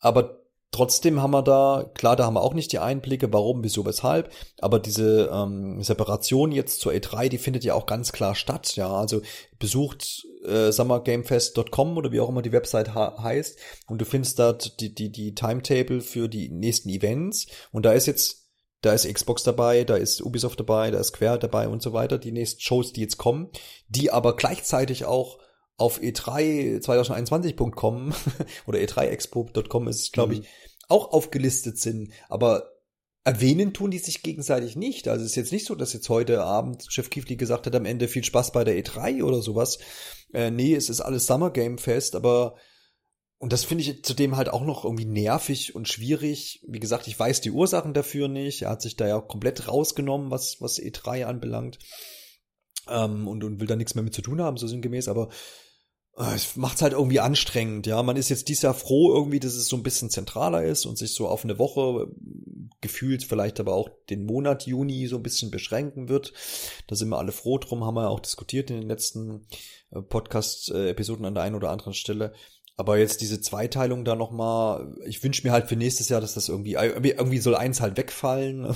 aber trotzdem haben wir da, klar, da haben wir auch nicht die Einblicke, warum, wieso, weshalb, aber diese ähm, Separation jetzt zur E3, die findet ja auch ganz klar statt, ja, also besucht äh, summergamefest.com oder wie auch immer die Website heißt und du findest dort die, die, die Timetable für die nächsten Events und da ist jetzt da ist Xbox dabei, da ist Ubisoft dabei, da ist Square dabei und so weiter, die nächsten Shows, die jetzt kommen, die aber gleichzeitig auch auf e3 2021.com oder e3expo.com ist glaube ich, mhm. auch aufgelistet sind. Aber erwähnen tun die sich gegenseitig nicht. Also es ist jetzt nicht so, dass jetzt heute Abend Chef Kiefli gesagt hat, am Ende viel Spaß bei der E3 oder sowas. Äh, nee, es ist alles Summer Game Fest, aber und das finde ich zudem halt auch noch irgendwie nervig und schwierig. Wie gesagt, ich weiß die Ursachen dafür nicht. Er hat sich da ja komplett rausgenommen, was, was E3 anbelangt. Ähm, und, und will da nichts mehr mit zu tun haben, so sinngemäß. Aber äh, es macht's halt irgendwie anstrengend, ja. Man ist jetzt dieses Jahr froh irgendwie, dass es so ein bisschen zentraler ist und sich so auf eine Woche gefühlt vielleicht aber auch den Monat Juni so ein bisschen beschränken wird. Da sind wir alle froh drum, haben wir auch diskutiert in den letzten äh, Podcast-Episoden an der einen oder anderen Stelle. Aber jetzt diese Zweiteilung da nochmal, ich wünsche mir halt für nächstes Jahr, dass das irgendwie, irgendwie soll eins halt wegfallen.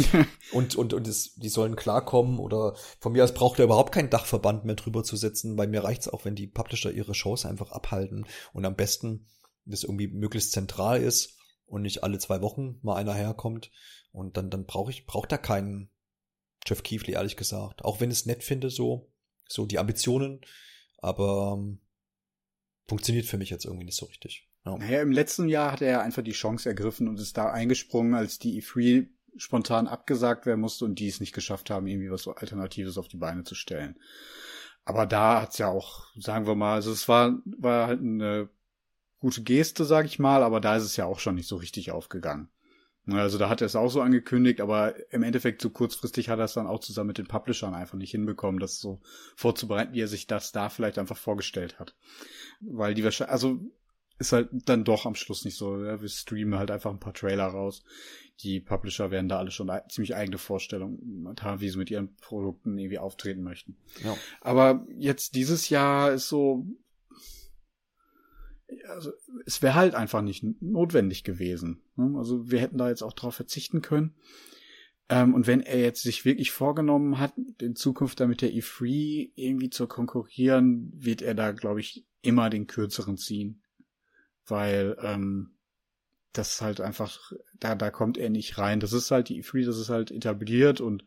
Und, und, und es, die sollen klarkommen oder von mir aus braucht er überhaupt keinen Dachverband mehr drüber zu setzen, weil mir reicht's auch, wenn die Publisher ihre Shows einfach abhalten und am besten das irgendwie möglichst zentral ist und nicht alle zwei Wochen mal einer herkommt. Und dann, dann brauche ich, braucht da keinen Jeff Keefley, ehrlich gesagt. Auch wenn ich es nett finde, so, so die Ambitionen, aber ähm, funktioniert für mich jetzt irgendwie nicht so richtig. Ja. Naja, im letzten Jahr hat er ja einfach die Chance ergriffen und ist da eingesprungen, als die E3 spontan abgesagt werden musste und die es nicht geschafft haben, irgendwie was Alternatives auf die Beine zu stellen. Aber da hat's ja auch, sagen wir mal, also es war, war halt eine gute Geste, sag ich mal, aber da ist es ja auch schon nicht so richtig aufgegangen. Also da hat er es auch so angekündigt, aber im Endeffekt so kurzfristig hat er es dann auch zusammen mit den Publishern einfach nicht hinbekommen, das so vorzubereiten, wie er sich das da vielleicht einfach vorgestellt hat. Weil die wahrscheinlich, also ist halt dann doch am Schluss nicht so. Ja? Wir streamen halt einfach ein paar Trailer raus. Die Publisher werden da alle schon ziemlich eigene Vorstellungen haben, wie sie mit ihren Produkten irgendwie auftreten möchten. Ja. Aber jetzt dieses Jahr ist so, also es wäre halt einfach nicht notwendig gewesen. Ne? Also wir hätten da jetzt auch drauf verzichten können. Ähm, und wenn er jetzt sich wirklich vorgenommen hat, in Zukunft damit der E3 irgendwie zu konkurrieren, wird er da, glaube ich, immer den kürzeren ziehen. Weil ähm, das halt einfach, da, da kommt er nicht rein. Das ist halt die E3, das ist halt etabliert und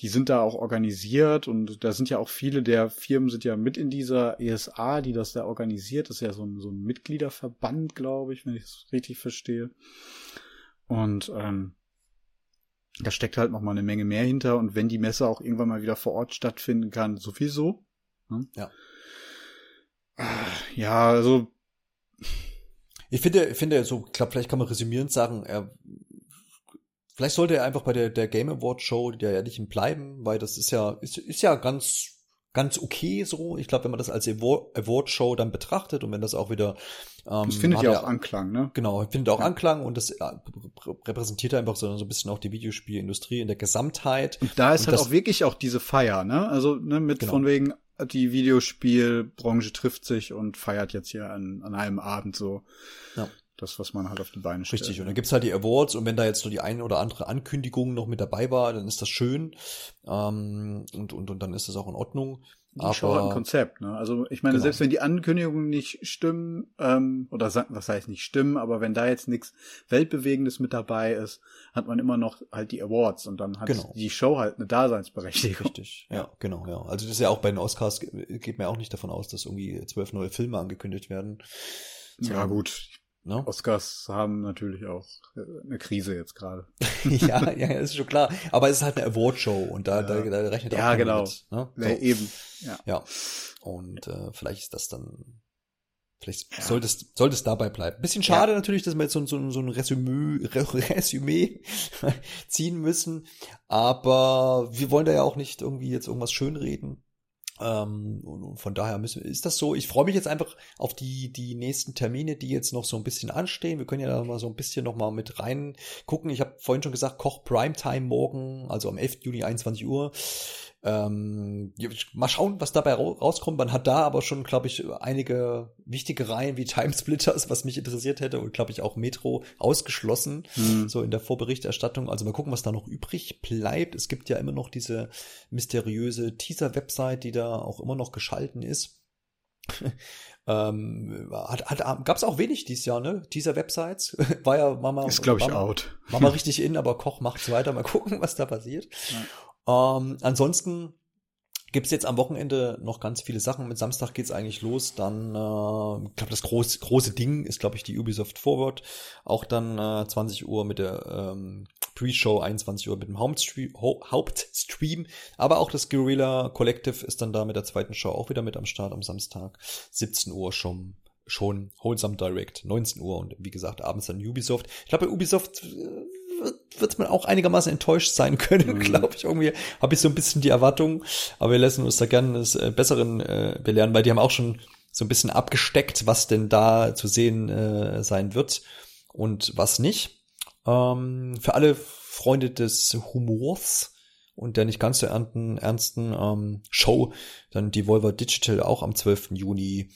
die sind da auch organisiert und da sind ja auch viele der Firmen sind ja mit in dieser ESA, die das da organisiert. Das ist ja so ein, so ein Mitgliederverband, glaube ich, wenn ich es richtig verstehe. Und ähm, da steckt halt noch mal eine Menge mehr hinter und wenn die Messe auch irgendwann mal wieder vor Ort stattfinden kann, sowieso. Ne? Ja. Ja, also ich finde, ich finde, so, ich glaube, vielleicht kann man resümierend sagen, er, vielleicht sollte er einfach bei der, der Game Award Show der ja nicht bleiben, weil das ist ja, ist, ist ja ganz, ganz okay so. Ich glaube, wenn man das als Award Show dann betrachtet und wenn das auch wieder ähm, das findet ja auch Anklang, ne? Genau, findet auch ja. Anklang und das äh, repräsentiert einfach so, so ein bisschen auch die Videospielindustrie in der Gesamtheit. Und da ist und halt auch wirklich auch diese Feier, ne? Also ne, mit genau. von wegen die Videospielbranche trifft sich und feiert jetzt hier an, an einem Abend so. Ja. Das, was man halt auf die Beine stellt. Richtig, und dann gibt's halt die Awards und wenn da jetzt so die eine oder andere Ankündigung noch mit dabei war, dann ist das schön ähm, und, und, und dann ist das auch in Ordnung. Die aber, Show hat ein Konzept, ne? Also ich meine, genau. selbst wenn die Ankündigungen nicht stimmen, ähm, oder was heißt nicht stimmen, aber wenn da jetzt nichts Weltbewegendes mit dabei ist, hat man immer noch halt die Awards und dann hat genau. die Show halt eine Daseinsberechtigung. Richtig, ja, genau, ja. Also das ist ja auch bei den Oscars, geht mir auch nicht davon aus, dass irgendwie zwölf neue Filme angekündigt werden. Ja, gut. No? Oscars haben natürlich auch äh, eine Krise jetzt gerade. ja, ja, ist schon klar. Aber es ist halt eine Award-Show und da, ja. da, da rechnet ja, auch genau. mit. Ne? So. Ja, eben. Ja. ja. Und äh, vielleicht ist das dann, vielleicht ja. sollte, es, sollte es dabei bleiben. Bisschen schade ja. natürlich, dass wir jetzt so, so, so ein Resümee, Resümee ziehen müssen. Aber wir wollen da ja auch nicht irgendwie jetzt irgendwas schönreden. Ähm, und von daher müssen, ist das so. Ich freue mich jetzt einfach auf die, die nächsten Termine, die jetzt noch so ein bisschen anstehen. Wir können ja da mal so ein bisschen noch mal mit rein gucken. Ich habe vorhin schon gesagt, Koch Primetime morgen, also am 11. Juni 21 Uhr. Ähm, mal schauen, was dabei rauskommt. Man hat da aber schon, glaube ich, einige wichtige Reihen wie Timesplitters, was mich interessiert hätte und glaube ich auch Metro ausgeschlossen, mhm. so in der Vorberichterstattung. Also mal gucken, was da noch übrig bleibt. Es gibt ja immer noch diese mysteriöse Teaser-Website, die da auch immer noch geschalten ist. ähm, hat, hat, gab es auch wenig dieses Jahr, ne? Dieser Websites war ja Mama ist glaube ich out. Mama richtig in, aber Koch macht's weiter. Mal gucken, was da passiert. Ja. Ähm, ansonsten gibt's jetzt am Wochenende noch ganz viele Sachen. Mit Samstag geht's eigentlich los. Dann, äh, ich glaube, das groß, große Ding ist, glaube ich, die Ubisoft Forward. Auch dann äh, 20 Uhr mit der ähm, Pre-Show, 21 Uhr mit dem Hauptstream, Hauptstream. Aber auch das Guerrilla Collective ist dann da mit der zweiten Show auch wieder mit am Start am Samstag. 17 Uhr schon schon Wholesome Direct, 19 Uhr und wie gesagt abends dann Ubisoft. Ich glaube, bei Ubisoft äh, wird man auch einigermaßen enttäuscht sein können, mhm. glaube ich. Irgendwie habe ich so ein bisschen die Erwartung, aber wir lassen uns da gerne des äh, Besseren äh, belehren, weil die haben auch schon so ein bisschen abgesteckt, was denn da zu sehen äh, sein wird und was nicht. Ähm, für alle Freunde des Humors und der nicht ganz so ernten, ernsten ähm, Show, dann Devolver Digital auch am 12. Juni.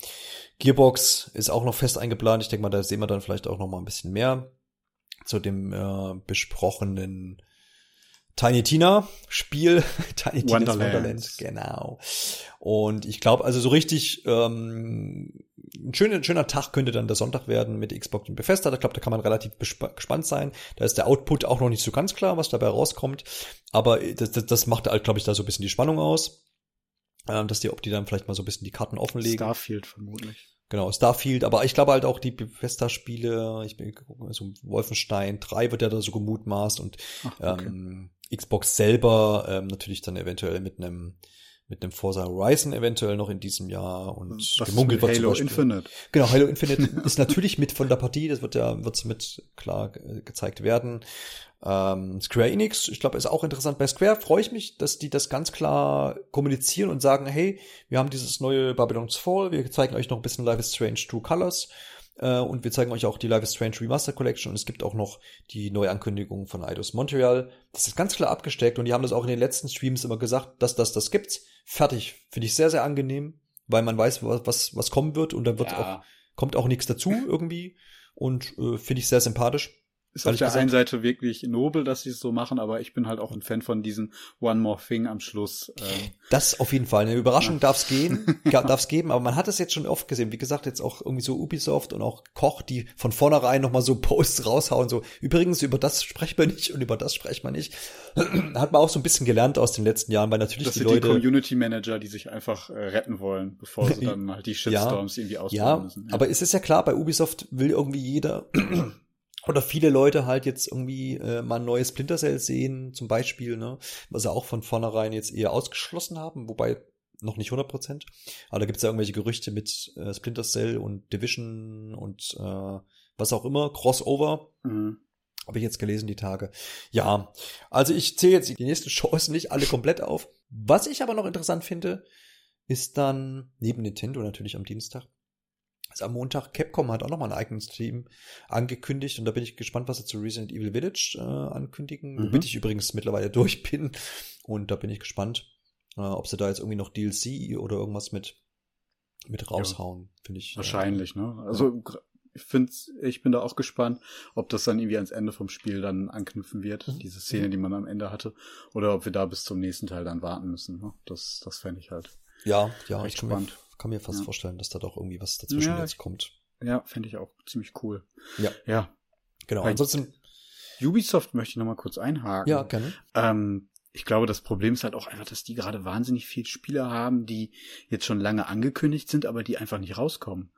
Gearbox ist auch noch fest eingeplant. Ich denke mal, da sehen wir dann vielleicht auch noch mal ein bisschen mehr zu dem äh, besprochenen Tiny Tina Spiel, Tiny Tina's Wonderland. Wonderland, genau. Und ich glaube, also so richtig ähm, ein schöner, schöner Tag könnte dann der Sonntag werden mit Xbox und Bethesda. Ich glaube, da kann man relativ gespannt sein. Da ist der Output auch noch nicht so ganz klar, was dabei rauskommt. Aber das, das, das macht halt, glaube ich, da so ein bisschen die Spannung aus. Ähm, dass die, ob die dann vielleicht mal so ein bisschen die Karten offenlegen. Starfield vermutlich. Genau, Starfield, aber ich glaube halt auch die Bethesda-Spiele, ich bin so Wolfenstein 3 wird ja da so gemutmaßt und Ach, okay. ähm, Xbox selber ähm, natürlich dann eventuell mit einem mit einem Forza Horizon eventuell noch in diesem Jahr und Was gemunkelt wird Halo Infinite. Genau, Halo Infinite ist natürlich mit von der Partie, das wird ja wird mit klar gezeigt werden. Ähm, Square Enix, ich glaube, ist auch interessant. Bei Square freue ich mich, dass die das ganz klar kommunizieren und sagen, hey, wir haben dieses neue Babylon's Fall, wir zeigen euch noch ein bisschen Life is Strange True Colors äh, und wir zeigen euch auch die Life is Strange Remaster Collection und es gibt auch noch die Neuankündigung von Eidos Montreal. Das ist ganz klar abgesteckt und die haben das auch in den letzten Streams immer gesagt, dass das das gibt's. Fertig. Finde ich sehr, sehr angenehm, weil man weiß, was, was, was kommen wird und da wird ja. auch, kommt auch nichts dazu irgendwie und äh, finde ich sehr sympathisch. Ist auf der gesagt, einen Seite wirklich nobel, dass sie es so machen, aber ich bin halt auch ein Fan von diesem One More Thing am Schluss. Ähm. Das auf jeden Fall. Eine Überraschung ja. darf es gehen, darf es geben, aber man hat es jetzt schon oft gesehen. Wie gesagt, jetzt auch irgendwie so Ubisoft und auch Koch, die von vornherein nochmal so Posts raushauen, so übrigens über das sprechen wir nicht und über das sprechen wir nicht. hat man auch so ein bisschen gelernt aus den letzten Jahren, weil natürlich das die sind Leute. Die Community Manager, die sich einfach äh, retten wollen, bevor sie dann halt die Shitstorms ja, irgendwie ausbauen ja, müssen. Ja, aber es ist ja klar, bei Ubisoft will irgendwie jeder oder viele Leute halt jetzt irgendwie äh, mal ein neues Splinter Cell sehen, zum Beispiel, ne, was sie auch von vornherein jetzt eher ausgeschlossen haben, wobei noch nicht 100 Prozent. Aber da gibt es ja irgendwelche Gerüchte mit äh, Splinter Cell und Division und äh, was auch immer, Crossover. Mhm. Habe ich jetzt gelesen die Tage. Ja, also ich zähle jetzt die nächsten Shows nicht alle komplett auf. Was ich aber noch interessant finde, ist dann neben Nintendo natürlich am Dienstag also am Montag, Capcom hat auch nochmal einen eigenen Stream angekündigt und da bin ich gespannt, was sie zu Resident Evil Village äh, ankündigen, mhm. womit ich übrigens mittlerweile durch bin. Und da bin ich gespannt, äh, ob sie da jetzt irgendwie noch DLC oder irgendwas mit, mit raushauen, ja, finde ich. Wahrscheinlich, äh, ne? Also ich finde, ich bin da auch gespannt, ob das dann irgendwie ans Ende vom Spiel dann anknüpfen wird, mhm. diese Szene, die man am Ende hatte, oder ob wir da bis zum nächsten Teil dann warten müssen. Ne? Das, das fände ich halt. Ja, ja, ich spannend kann mir fast ja. vorstellen, dass da doch irgendwie was dazwischen ja, jetzt kommt. Ja, fände ich auch ziemlich cool. Ja. Ja. Genau. Bei Ansonsten. Ubisoft möchte ich nochmal kurz einhaken. Ja, gerne. Ähm, ich glaube, das Problem ist halt auch einfach, dass die gerade wahnsinnig viele Spieler haben, die jetzt schon lange angekündigt sind, aber die einfach nicht rauskommen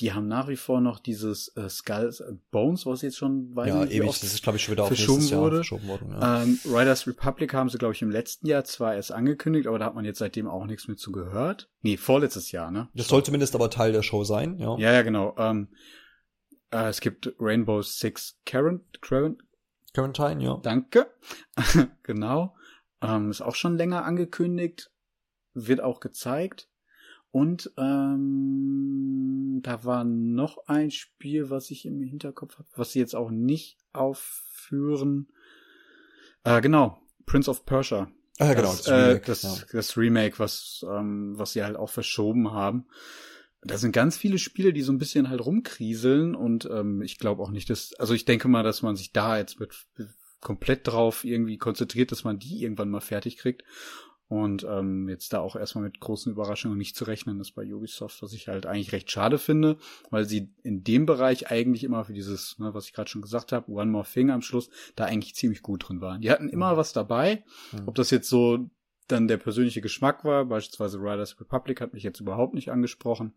die haben nach wie vor noch dieses äh, Skulls and Bones, was jetzt schon weiß ja, nicht, ewig, das ist glaube ich schon wieder auf verschoben wurde. verschoben worden. Ja. Ähm, Riders Republic haben sie glaube ich im letzten Jahr zwar erst angekündigt, aber da hat man jetzt seitdem auch nichts mehr zu gehört. Nee, vorletztes Jahr, ne? Das soll zumindest aber Teil der Show sein, ja. Ja, ja, genau. Ähm, äh, es gibt Rainbow Six Quarant Quarantine, ja. Danke. genau. Ähm, ist auch schon länger angekündigt, wird auch gezeigt. Und ähm, da war noch ein Spiel, was ich im Hinterkopf habe, was sie jetzt auch nicht aufführen. Äh, genau, Prince of Persia. Ah, ja, genau. Das, das, Remake, äh, das, ja. das Remake was, ähm, was sie halt auch verschoben haben. Da sind ganz viele Spiele, die so ein bisschen halt rumkrieseln und ähm, ich glaube auch nicht, dass, also ich denke mal, dass man sich da jetzt mit komplett drauf irgendwie konzentriert, dass man die irgendwann mal fertig kriegt. Und ähm, jetzt da auch erstmal mit großen Überraschungen nicht zu rechnen ist bei Ubisoft, was ich halt eigentlich recht schade finde, weil sie in dem Bereich eigentlich immer für dieses, ne, was ich gerade schon gesagt habe, One More Thing am Schluss, da eigentlich ziemlich gut drin waren. Die hatten immer mhm. was dabei, mhm. ob das jetzt so dann der persönliche Geschmack war, beispielsweise Riders Republic hat mich jetzt überhaupt nicht angesprochen,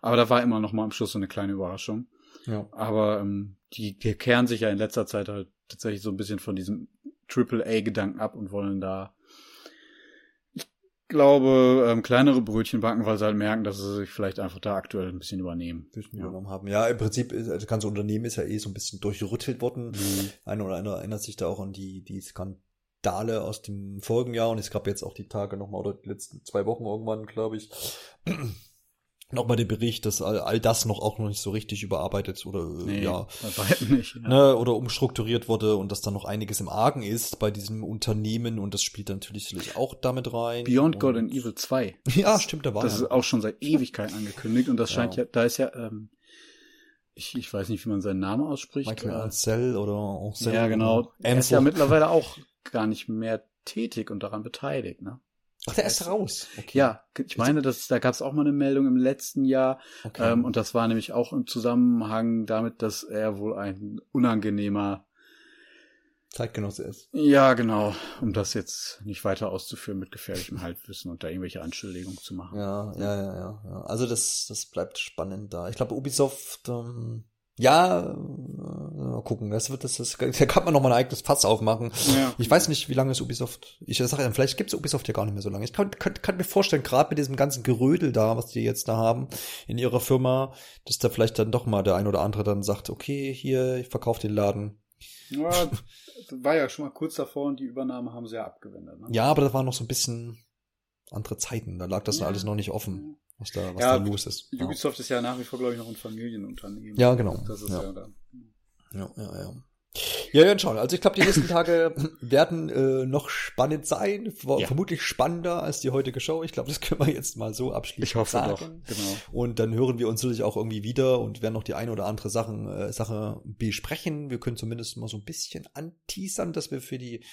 aber da war immer noch mal am Schluss so eine kleine Überraschung. Ja. Aber ähm, die, die kehren sich ja in letzter Zeit halt tatsächlich so ein bisschen von diesem Triple A Gedanken ab und wollen da glaube, ähm, kleinere Brötchen backen, weil sie halt merken, dass sie sich vielleicht einfach da aktuell ein bisschen übernehmen. Ja. übernommen haben. Ja, im Prinzip, ist, also das ganze Unternehmen ist ja eh so ein bisschen durchrüttelt worden. Mhm. Einer oder einer erinnert sich da auch an die, die Skandale aus dem vorigen Jahr und es gab jetzt auch die Tage nochmal oder die letzten zwei Wochen irgendwann, glaube ich, nochmal den Bericht, dass all, all das noch auch noch nicht so richtig überarbeitet oder äh, nee, ja, nicht, ja. Ne, oder umstrukturiert wurde und dass da noch einiges im Argen ist bei diesem Unternehmen und das spielt natürlich auch damit rein. Beyond God and Evil 2. Ja, stimmt, da war Das ja. ist auch schon seit Ewigkeit angekündigt und das scheint ja, da ist ja ähm, ich, ich weiß nicht, wie man seinen Namen ausspricht. Michael Ancel oder Ancel Ja, genau. Er ist ja mittlerweile auch gar nicht mehr tätig und daran beteiligt, ne? Ach, der ist raus. Okay. Ja, ich meine, dass da gab es auch mal eine Meldung im letzten Jahr. Okay. Ähm, und das war nämlich auch im Zusammenhang damit, dass er wohl ein unangenehmer Zeitgenosse ist. Ja, genau. Um das jetzt nicht weiter auszuführen mit gefährlichem Halbwissen und da irgendwelche Anschuldigungen zu machen. Ja, ja, ja, ja. ja. Also das, das bleibt spannend da. Ich glaube, Ubisoft ähm, ja, mal gucken. Das wird das, das da kann man noch mal ein eigenes Fass aufmachen. Ja. Ich weiß nicht, wie lange ist Ubisoft. Ich sage ja, vielleicht gibt es Ubisoft ja gar nicht mehr so lange. Ich kann, kann, kann mir vorstellen, gerade mit diesem ganzen Gerödel da, was die jetzt da haben in ihrer Firma, dass da vielleicht dann doch mal der ein oder andere dann sagt, okay, hier, ich verkaufe den Laden. Ja, war ja schon mal kurz davor und die Übernahme haben sie ja abgewendet. Ne? Ja, aber das war noch so ein bisschen andere Zeiten. Da lag das ja. alles noch nicht offen was da, was ja, da los ist. Ubisoft ja. ist ja nach wie vor, glaube ich, noch ein Familienunternehmen. Ja, genau. Das ist ja, ja da. Ja, ja, ja. Ja, ja, schauen. Also ich glaube, die nächsten Tage werden äh, noch spannend sein. Ja. Vermutlich spannender als die heutige Show. Ich glaube, das können wir jetzt mal so abschließen. Ich hoffe sagen. doch. Genau. Und dann hören wir uns natürlich auch irgendwie wieder und werden noch die eine oder andere Sachen, äh, Sache besprechen. Wir können zumindest mal so ein bisschen anteasern, dass wir für die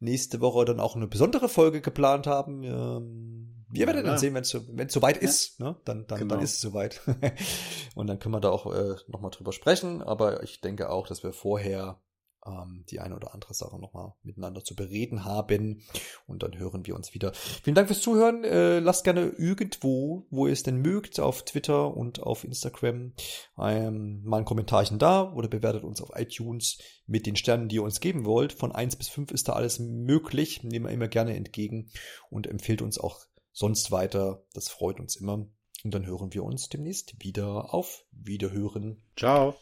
nächste Woche dann auch eine besondere Folge geplant haben. Ähm, wir werden ja, dann sehen, wenn es soweit ist, ne? Dann dann genau. dann ist es soweit. und dann können wir da auch äh, noch mal drüber sprechen. Aber ich denke auch, dass wir vorher ähm, die eine oder andere Sache nochmal miteinander zu bereden haben. Und dann hören wir uns wieder. Vielen Dank fürs Zuhören. Äh, lasst gerne irgendwo, wo ihr es denn mögt, auf Twitter und auf Instagram ähm, mal ein Kommentarchen da oder bewertet uns auf iTunes mit den Sternen, die ihr uns geben wollt. Von eins bis fünf ist da alles möglich. Nehmen wir immer gerne entgegen und empfehlt uns auch sonst weiter. Das freut uns immer. Und dann hören wir uns demnächst wieder auf Wiederhören. Ciao.